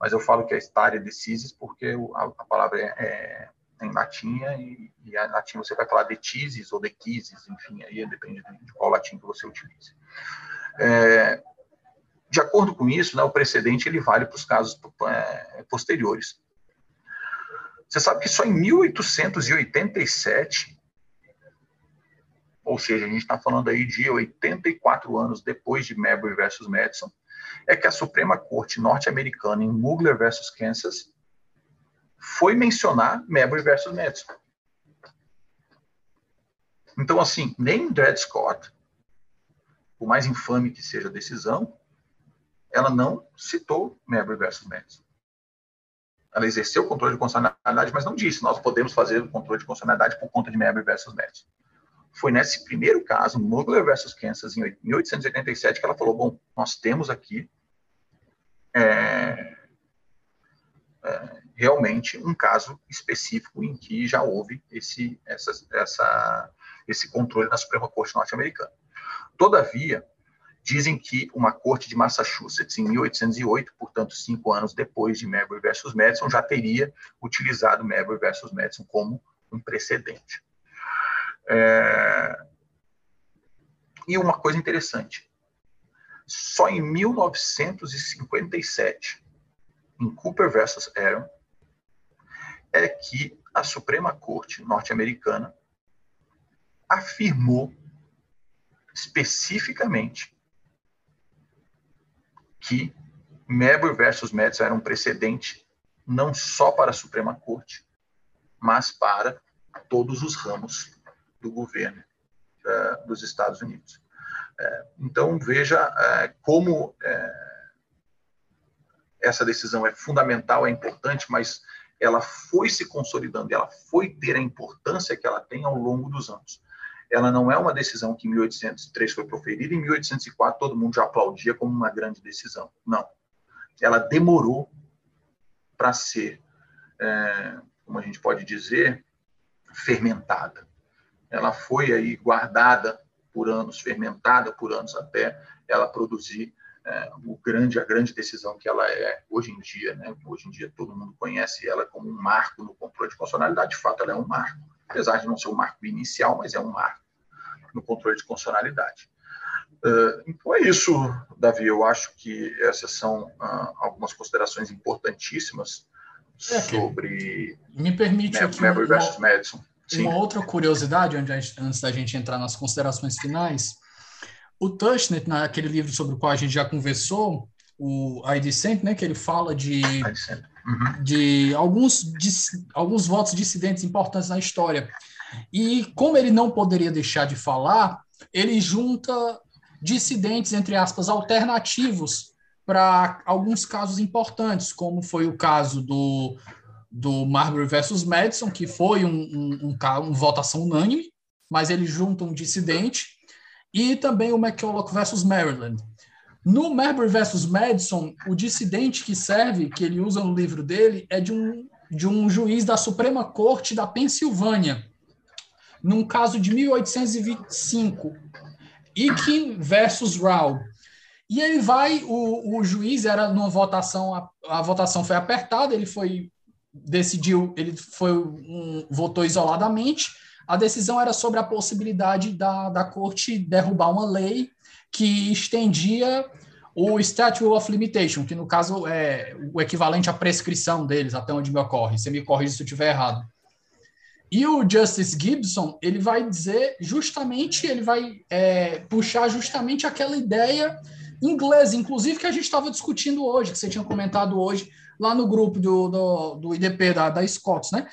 mas eu falo que é stare decisis porque a, a palavra é, é, em latim e, e em latim você vai falar decisis ou dequisis, enfim, aí depende de, de qual latim que você utilize. É, de acordo com isso, né, o precedente ele vale para os casos é, posteriores. Você sabe que só em 1887 ou seja, a gente está falando aí de 84 anos depois de Marbury versus Madison, é que a Suprema Corte norte-americana, em Mugler versus Kansas, foi mencionar Marbury versus Madison. Então, assim, nem Dred Scott, por mais infame que seja a decisão, ela não citou Marbury versus Madison. Ela exerceu o controle de constitucionalidade, mas não disse, nós podemos fazer o controle de constitucionalidade por conta de Marbury versus Madison foi nesse primeiro caso, Mugler versus Kansas, em 1887, que ela falou: bom, nós temos aqui é, é, realmente um caso específico em que já houve esse, essa, essa, esse controle na Suprema Corte norte-americana. Todavia, dizem que uma corte de Massachusetts, em 1808, portanto, cinco anos depois de Marbury versus Madison, já teria utilizado Marbury versus Madison como um precedente. É... E uma coisa interessante, só em 1957, em Cooper versus Aaron, é que a Suprema Corte norte-americana afirmou especificamente que Marbury versus Madison era um precedente não só para a Suprema Corte, mas para todos os ramos do governo uh, dos Estados Unidos. Uh, então, veja uh, como essa decisão é fundamental, é importante, mas ela foi se consolidando, ela foi ter a importância que ela tem ao longo dos anos. Ela não é uma decisão que em 1803 foi proferida, em 1804 todo mundo já aplaudia como uma grande decisão. Não. Ela demorou para ser, é, como a gente pode dizer, fermentada ela foi aí guardada por anos, fermentada por anos até ela produzir é, o grande, a grande decisão que ela é hoje em dia. Né? Hoje em dia todo mundo conhece ela como um marco no controle de constitucionalidade. De fato, ela é um marco, apesar de não ser um marco inicial, mas é um marco no controle de constitucionalidade. Uh, então é isso, Davi. Eu acho que essas são uh, algumas considerações importantíssimas é, sobre me permite aqui Mabry versus Madison. Sim. Uma outra curiosidade, antes da gente entrar nas considerações finais, o Tushnet, naquele livro sobre o qual a gente já conversou, o I Dissent, né, que ele fala de, uhum. de, alguns, de alguns votos dissidentes importantes na história. E como ele não poderia deixar de falar, ele junta dissidentes, entre aspas, alternativos para alguns casos importantes, como foi o caso do, do Marbury versus Madison, que foi um, um, um, uma votação unânime, mas ele junta um dissidente, e também o McCulloch versus Maryland. No Marbury versus Madison, o dissidente que serve, que ele usa no livro dele, é de um, de um juiz da Suprema Corte da Pensilvânia, num caso de 1825, Ikin versus Rao. E ele vai, o, o juiz era numa votação, a, a votação foi apertada, ele foi decidiu, ele foi um, votou isoladamente. A decisão era sobre a possibilidade da, da corte derrubar uma lei que estendia o Statute of Limitation, que no caso é o equivalente à prescrição deles, até onde me ocorre. Você me corrige se eu estiver errado. E o Justice Gibson, ele vai dizer justamente, ele vai é, puxar justamente aquela ideia inglesa, inclusive que a gente estava discutindo hoje, que você tinha comentado hoje lá no grupo do, do, do IDP da, da Scots, né?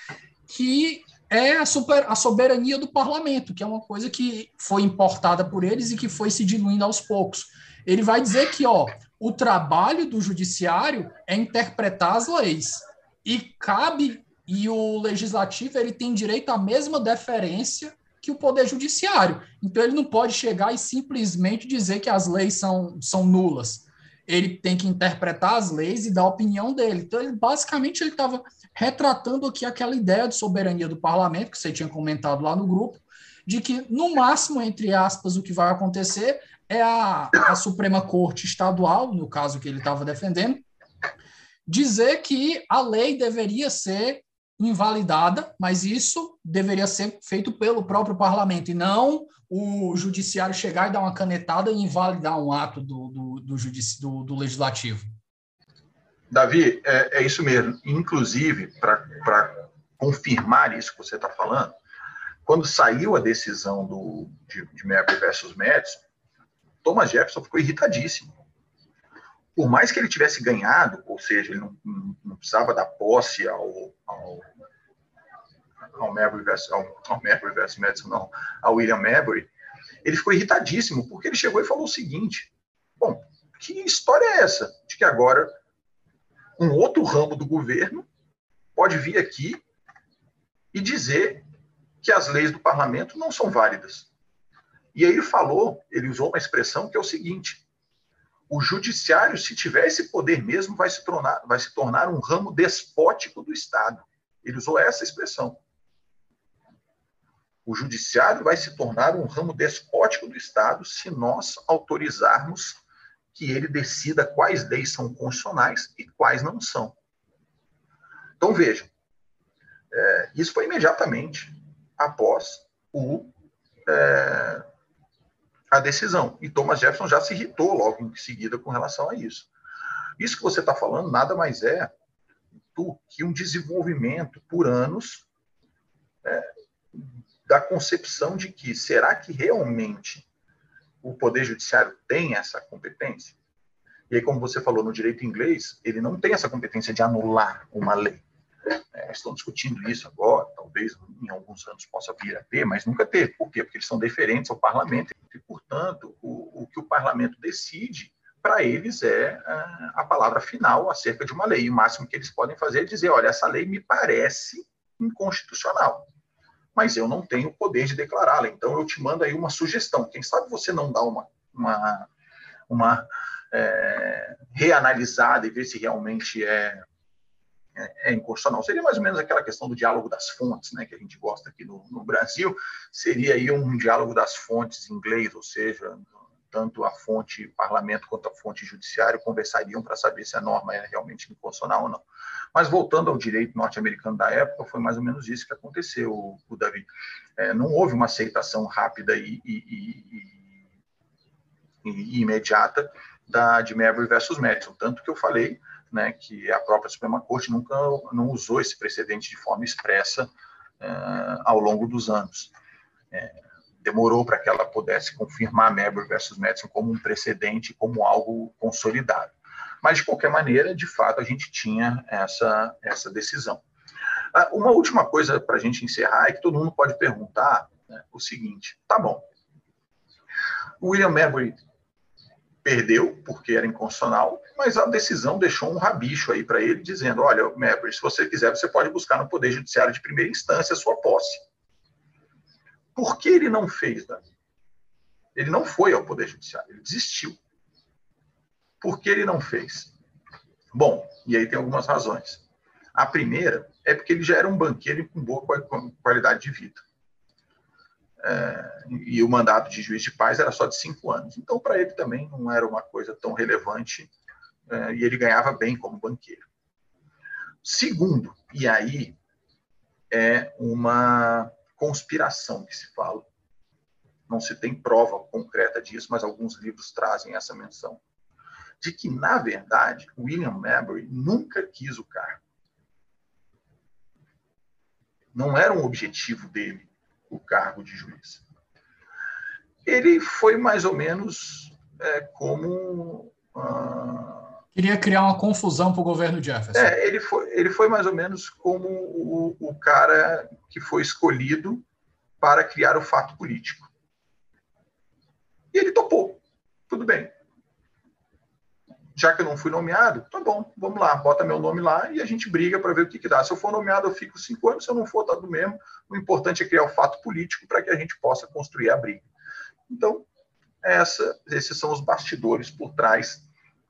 Que é a, super, a soberania do parlamento, que é uma coisa que foi importada por eles e que foi se diluindo aos poucos. Ele vai dizer que ó, o trabalho do judiciário é interpretar as leis e cabe e o legislativo ele tem direito à mesma deferência que o poder judiciário. Então ele não pode chegar e simplesmente dizer que as leis são, são nulas. Ele tem que interpretar as leis e dar a opinião dele. Então ele basicamente ele estava retratando aqui aquela ideia de soberania do parlamento que você tinha comentado lá no grupo, de que no máximo entre aspas o que vai acontecer é a, a Suprema Corte Estadual, no caso que ele estava defendendo, dizer que a lei deveria ser invalidada, mas isso deveria ser feito pelo próprio parlamento e não o judiciário chegar e dar uma canetada e invalidar um ato do, do, do, judici, do, do legislativo. Davi, é, é isso mesmo. Inclusive, para confirmar isso que você está falando, quando saiu a decisão do, de, de Merkel versus Madison, Thomas Jefferson ficou irritadíssimo. Por mais que ele tivesse ganhado, ou seja, ele não, não, não precisava dar posse ao, ao, ao Marbury versus, ao, ao Marbury versus Madison, não, ao William Marbury, ele ficou irritadíssimo, porque ele chegou e falou o seguinte, bom, que história é essa? De que agora um outro ramo do governo pode vir aqui e dizer que as leis do parlamento não são válidas. E aí ele falou, ele usou uma expressão que é o seguinte: o judiciário, se tiver esse poder mesmo, vai se tornar, vai se tornar um ramo despótico do Estado. Ele usou essa expressão. O judiciário vai se tornar um ramo despótico do Estado se nós autorizarmos que ele decida quais leis são constitucionais e quais não são. Então, vejam, é, isso foi imediatamente após o, é, a decisão. E Thomas Jefferson já se irritou logo em seguida com relação a isso. Isso que você está falando nada mais é do que um desenvolvimento por anos é, da concepção de que será que realmente o Poder Judiciário tem essa competência? E aí, como você falou no direito inglês, ele não tem essa competência de anular uma lei. É, estão discutindo isso agora, talvez em alguns anos possa vir a ter, mas nunca teve. Por quê? Porque eles são deferentes ao parlamento e, portanto, o, o que o parlamento decide, para eles é a, a palavra final acerca de uma lei. E o máximo que eles podem fazer é dizer: olha, essa lei me parece inconstitucional, mas eu não tenho o poder de declará-la. Então, eu te mando aí uma sugestão. Quem sabe você não dá uma, uma, uma é, reanalisada e ver se realmente é é, é inconstitucional. Seria mais ou menos aquela questão do diálogo das fontes, né, que a gente gosta aqui no, no Brasil, seria aí um diálogo das fontes em inglês, ou seja, tanto a fonte parlamento quanto a fonte judiciário conversariam para saber se a norma é realmente inconstitucional ou não. Mas voltando ao direito norte-americano da época, foi mais ou menos isso que aconteceu, o Davi. É, não houve uma aceitação rápida e, e, e, e imediata da, de Marbury versus Madison, tanto que eu falei né, que a própria Suprema Corte nunca não usou esse precedente de forma expressa uh, ao longo dos anos. É, demorou para que ela pudesse confirmar Marbury versus Madison como um precedente, como algo consolidado. Mas, de qualquer maneira, de fato, a gente tinha essa, essa decisão. Ah, uma última coisa para a gente encerrar é que todo mundo pode perguntar né, o seguinte: tá bom, o William Mabry perdeu porque era inconstitucional, mas a decisão deixou um rabicho aí para ele, dizendo: olha, Mabry, se você quiser, você pode buscar no Poder Judiciário de primeira instância a sua posse. Por que ele não fez, Davi? Ele não foi ao Poder Judiciário, ele desistiu. Por que ele não fez? Bom, e aí tem algumas razões. A primeira é porque ele já era um banqueiro com boa qualidade de vida. É, e o mandato de juiz de paz era só de cinco anos. Então, para ele também não era uma coisa tão relevante é, e ele ganhava bem como banqueiro. Segundo, e aí é uma conspiração que se fala, não se tem prova concreta disso, mas alguns livros trazem essa menção, de que, na verdade, William Mabry nunca quis o cargo. Não era um objetivo dele o cargo de juiz. Ele foi mais ou menos é, como. Ah, Queria criar uma confusão para o governo Jefferson. É, ele foi, ele foi mais ou menos como o, o cara que foi escolhido para criar o fato político. E ele topou. Tudo bem já que eu não fui nomeado, tá bom, vamos lá, bota meu nome lá e a gente briga para ver o que, que dá. Se eu for nomeado, eu fico cinco anos, se eu não for, tá do mesmo. O importante é criar o fato político para que a gente possa construir a briga. Então, essa, esses são os bastidores por trás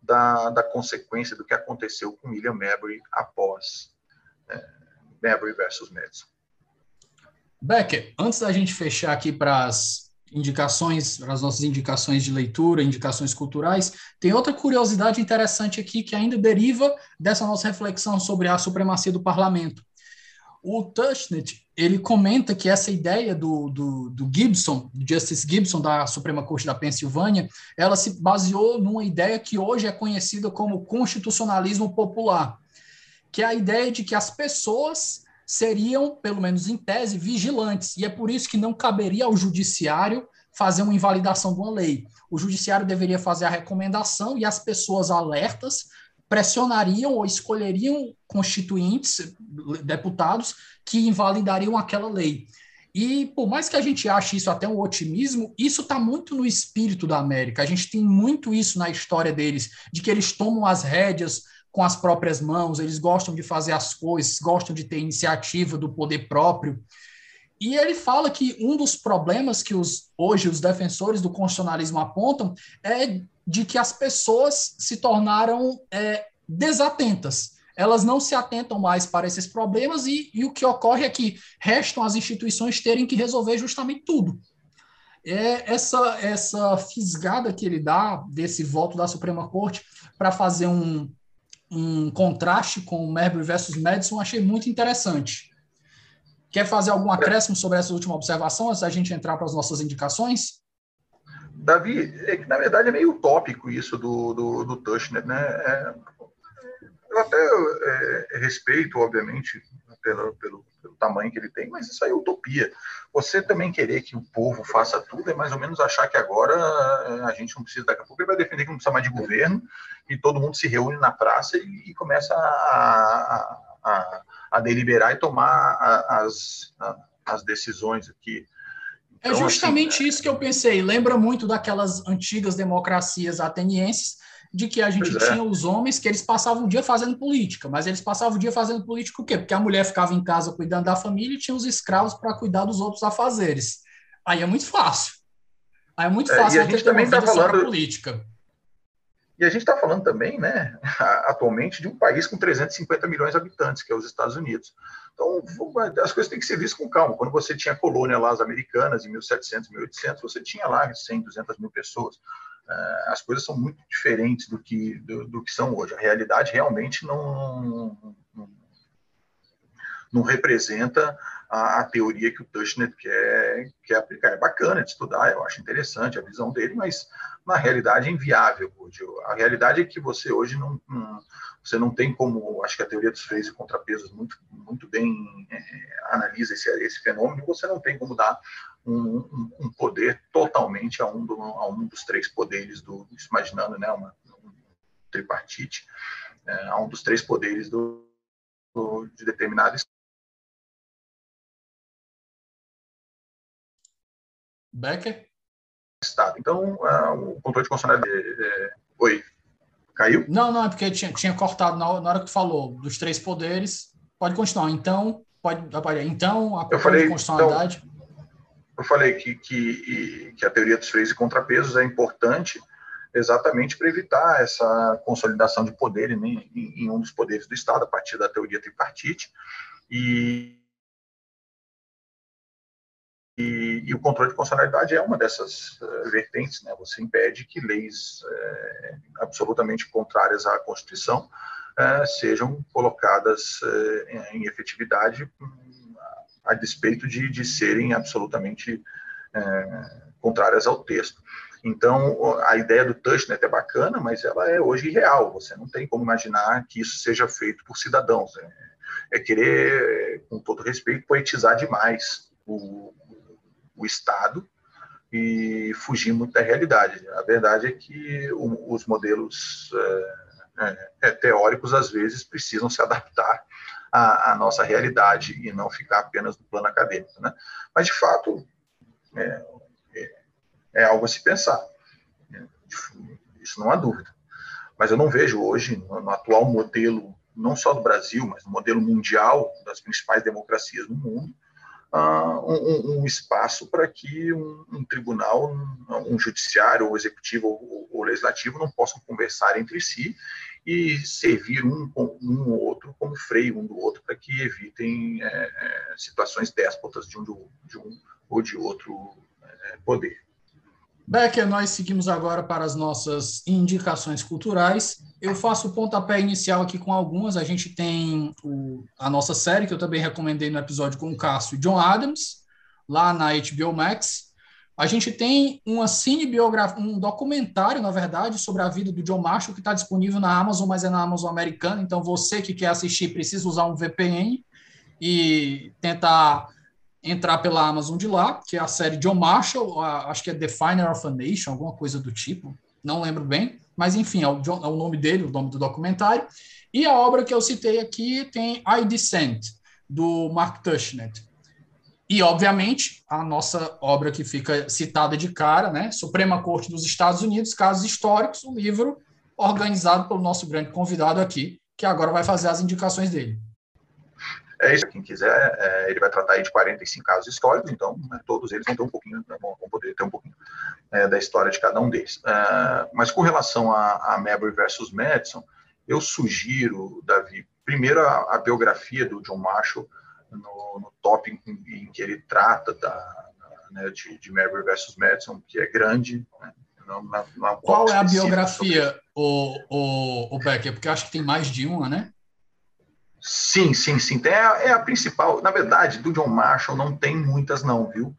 da, da consequência do que aconteceu com William Mabry após é, Mabry versus Madison. Becker, antes da gente fechar aqui para as indicações, as nossas indicações de leitura, indicações culturais, tem outra curiosidade interessante aqui que ainda deriva dessa nossa reflexão sobre a supremacia do parlamento. O Tushnet, ele comenta que essa ideia do, do, do Gibson, Justice Gibson, da Suprema Corte da Pensilvânia, ela se baseou numa ideia que hoje é conhecida como constitucionalismo popular, que é a ideia de que as pessoas seriam, pelo menos em tese, vigilantes. E é por isso que não caberia ao judiciário fazer uma invalidação de uma lei. O judiciário deveria fazer a recomendação e as pessoas alertas pressionariam ou escolheriam constituintes, deputados, que invalidariam aquela lei. E por mais que a gente ache isso até um otimismo, isso está muito no espírito da América. A gente tem muito isso na história deles, de que eles tomam as rédeas com as próprias mãos, eles gostam de fazer as coisas, gostam de ter iniciativa do poder próprio. E ele fala que um dos problemas que os, hoje os defensores do constitucionalismo apontam é de que as pessoas se tornaram é, desatentas. Elas não se atentam mais para esses problemas e, e, o que ocorre é que restam as instituições terem que resolver justamente tudo. É essa, essa fisgada que ele dá desse voto da Suprema Corte para fazer um, um contraste com o Merbury versus Madison, achei muito interessante. Quer fazer algum acréscimo sobre essa última observação antes da gente entrar para as nossas indicações? Davi, é que na verdade é meio utópico isso do, do, do Tushnet, né? É, eu até é, respeito, obviamente, pelo, pelo, pelo, tamanho que ele tem, mas isso aí é utopia. Você também querer que o povo faça tudo é mais ou menos achar que agora é, a gente não precisa, daqui a pouco ele vai defender que não precisa mais de governo e todo mundo se reúne na praça e, e começa a, a, a, deliberar e tomar as, as decisões aqui. É então, é justamente assim, isso que eu pensei. Lembra muito daquelas antigas democracias atenienses de que a gente é. tinha é. os homens que eles passavam o dia fazendo política, mas eles passavam o dia fazendo política o quê? Porque a mulher ficava em casa cuidando da família e tinha os escravos para cuidar dos outros afazeres. Aí é muito fácil. Aí é muito fácil é, a gente também está falando política. E a gente está falando também, né, atualmente, de um país com 350 milhões de habitantes, que é os Estados Unidos. Então, as coisas têm que ser vistas com calma. Quando você tinha colônia lá, as americanas, em 1700, 1800, você tinha lá 100, 200 mil pessoas. É, as coisas são muito diferentes do que, do, do que são hoje. A realidade realmente não, não, não representa a, a, teoria que o Tushnet quer, quer aplicar. É bacana de estudar, eu acho interessante a visão dele, mas na realidade é inviável. A realidade é que você hoje não, não você não tem como, acho que a teoria dos freios e contrapesos muito, muito bem é, analisa esse, esse fenômeno, você não tem como dar um, um, poder totalmente a um, do, a um dos três poderes do, imaginando, né, uma, tripartite é, a um dos três poderes do, do de determinado Becker? Estado. Então, uh, o controle de constitucionalidade. É, oi, caiu? Não, não, é porque tinha, tinha cortado na, na hora que tu falou dos três poderes. Pode continuar. Então, pode, então a eu falei, de constitucionalidade. Então, eu falei que, que, que a teoria dos freios e contrapesos é importante exatamente para evitar essa consolidação de poder em, em, um dos poderes do Estado, a partir da teoria tripartite. E, e, e, o controle de constitucionalidade é uma dessas uh, vertentes, né? Você impede que leis uh, absolutamente contrárias à Constituição uh, sejam colocadas em efetividade a, a despeito de, de serem absolutamente contrárias ao texto. Então, a ideia do touchnet é bacana, mas ela é hoje irreal. Você não tem como imaginar que isso seja feito por cidadãos. É, é querer, com todo respeito, poetizar demais o, o Estado e fugir muito da realidade. A verdade é que o, os modelos é, é, é, teóricos, às vezes, precisam se adaptar à, à, nossa realidade e não ficar apenas no plano acadêmico. Né? Mas, de fato, é, é, é algo a se pensar. Isso não há dúvida. Mas eu não vejo hoje, no, no atual modelo, não só do Brasil, mas no modelo mundial das principais democracias do mundo, um, um, espaço para que um, um, tribunal, um judiciário, ou executivo ou, ou, legislativo não possam conversar entre si e servir um, um ou outro como freio um do outro para que evitem é, é, situações déspotas de um, de um ou de outro é, poder. Becker, nós seguimos agora para as nossas indicações culturais. Eu faço o pontapé inicial aqui com algumas. A gente tem o, a nossa série, que eu também recomendei no episódio com o Cássio e John Adams, lá na HBO Max. A gente tem uma um documentário, na verdade, sobre a vida do John Marshall, que está disponível na Amazon, mas é na Amazon americana. Então, você que quer assistir precisa usar um VPN e tentar entrar pela Amazon de lá, que é a série John Marshall, a, acho que é Definer of a Nation, alguma coisa do tipo, não lembro bem, mas enfim, é o, John, é o nome dele, o nome do documentário. E a obra que eu citei aqui tem I Descent, do Mark Tushnet. E, obviamente, a nossa obra que fica citada de cara, né? Suprema Corte dos Estados Unidos, Casos Históricos, o livro organizado pelo nosso grande convidado aqui, que agora vai fazer as indicações dele. É isso, quem quiser, é, ele vai tratar aí de 45 casos históricos, então né, todos eles vão ter um pouquinho, né, vão poder ter um pouquinho é, da história de cada um deles. É, mas com relação a, a Mabry versus Madison, eu sugiro, Davi, primeiro a, a biografia do John Marshall, no, no tópico em, em, que ele trata da, né, de, de Mabry versus Madison, que é grande, né, não, não, não Qual é a biografia, o, o, o Becker? Porque acho que tem mais de uma, né? Sim, sim, sim. É é a principal. Na verdade, do John Marshall não tem muitas, não, viu?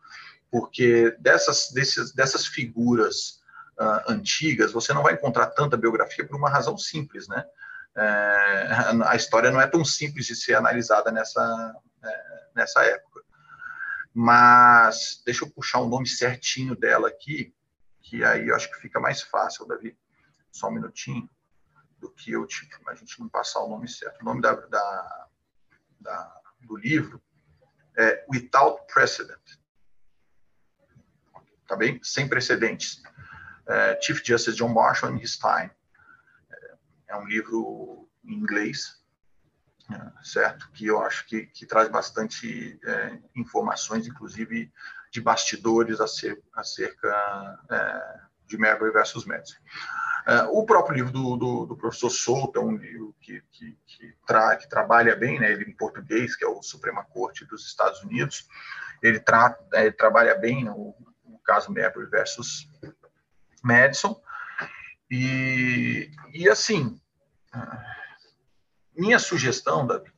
Porque dessas, desses, dessas figuras uh, antigas, você não vai encontrar tanta biografia por uma razão simples, né? É, a história não é tão simples de ser analisada nessa, é, nessa época. Mas deixa eu puxar o nome certinho dela aqui, que aí eu acho que fica mais fácil, Davi. Só um minutinho do que eu tive, a gente não passar o nome certo. O nome da, da, da, do livro é Without Precedent. Tá bem? Sem precedentes. É, Chief Justice John Marshall and His Time. É, é um livro em inglês, é, certo? Que eu acho que, que traz bastante é, informações, inclusive de bastidores acerca, acerca é, de Marbury versus Madison. Uh, o próprio livro do, do, do, professor Souto é um livro que, que, que, tra, que trabalha bem, né, ele em português, que é o Suprema Corte dos Estados Unidos, ele, tra, é, ele trabalha bem no, no caso Marbury versus Madison, e, e assim, minha sugestão, Davi,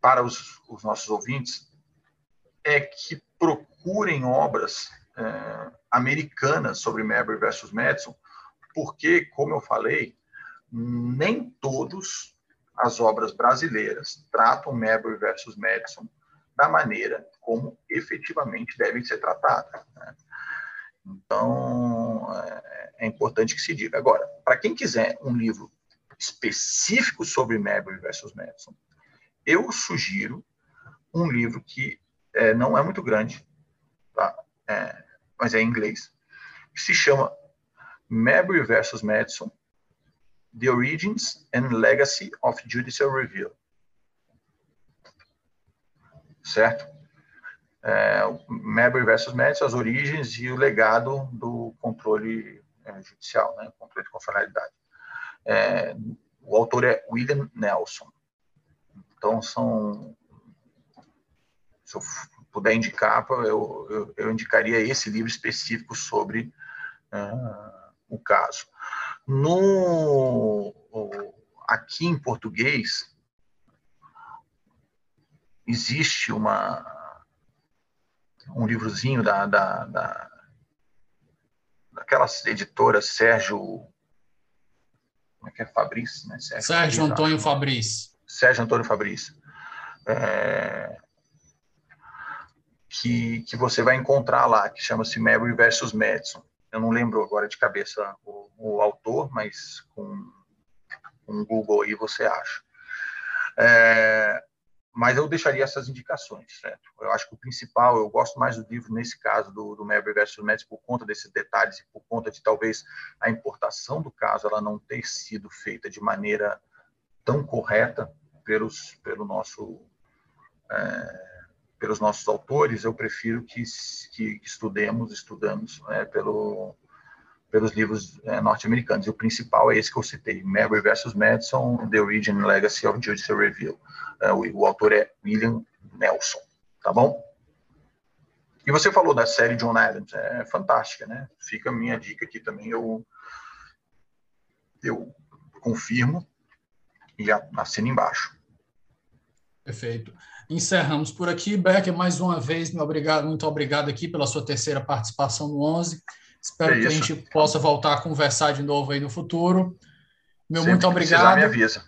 para os, os nossos ouvintes, é que procurem obras é, americanas sobre Marbury versus Madison, porque, como eu falei, nem todos as obras brasileiras tratam Marbury versus Madison da maneira como efetivamente devem ser tratadas. Né? Então, é, é importante que se diga. Agora, para quem quiser um livro específico sobre Marbury versus Madison, eu sugiro um livro que é, não é muito grande, tá? É, mas é em inglês, que se chama Marbury versus Madison, The Origins and Legacy of Judicial Review. Certo? É, Marbury versus Madison, as origens e o legado do controle é, judicial, né? controle de constitucionalidade. É, o autor é William Nelson. Então, são. Se eu puder indicar, eu, eu, eu indicaria esse livro específico sobre uh, o caso. No, aqui em português, existe uma, um livrozinho da, da, da daquelas editoras Sérgio como é que é Fabrício, né? Sérgio, Sérgio Antônio Fabrício. Sérgio Antônio Fabrício. É, que, que você vai encontrar lá, que chama-se Mary versus Madison. Eu não lembro agora de cabeça o, o autor, mas com um Google aí você acha. É, mas eu deixaria essas indicações, certo? Eu acho que o principal, eu gosto mais do livro nesse caso do, do Mabry versus Mets por conta desses detalhes e por conta de talvez a importação do caso ela não ter sido feita de maneira tão correta pelos pelo nosso é, pelos nossos autores. Eu prefiro que, que estudemos, estudamos é, pelo pelos livros é, norte-americanos. E o principal é esse que eu citei, Mabry versus Madison, The Origin and Legacy of Judicial Review. É, o, o, autor é William Nelson, tá bom? E você falou da série John Adams, é fantástica, né? Fica a minha dica aqui também, eu, eu confirmo e assino embaixo. Perfeito. Encerramos por aqui. Becker, mais uma vez, meu obrigado, muito obrigado aqui pela sua terceira participação no 11. Espero é que a gente possa voltar a conversar de novo aí no futuro. Meu Sempre muito obrigado. me avisa.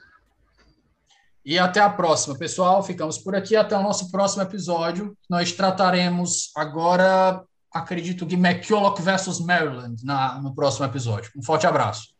E até a próxima, pessoal. Ficamos por aqui. Até o nosso próximo episódio. Nós trataremos agora, acredito que McCulloch versus Maryland na, no próximo episódio. Um forte abraço.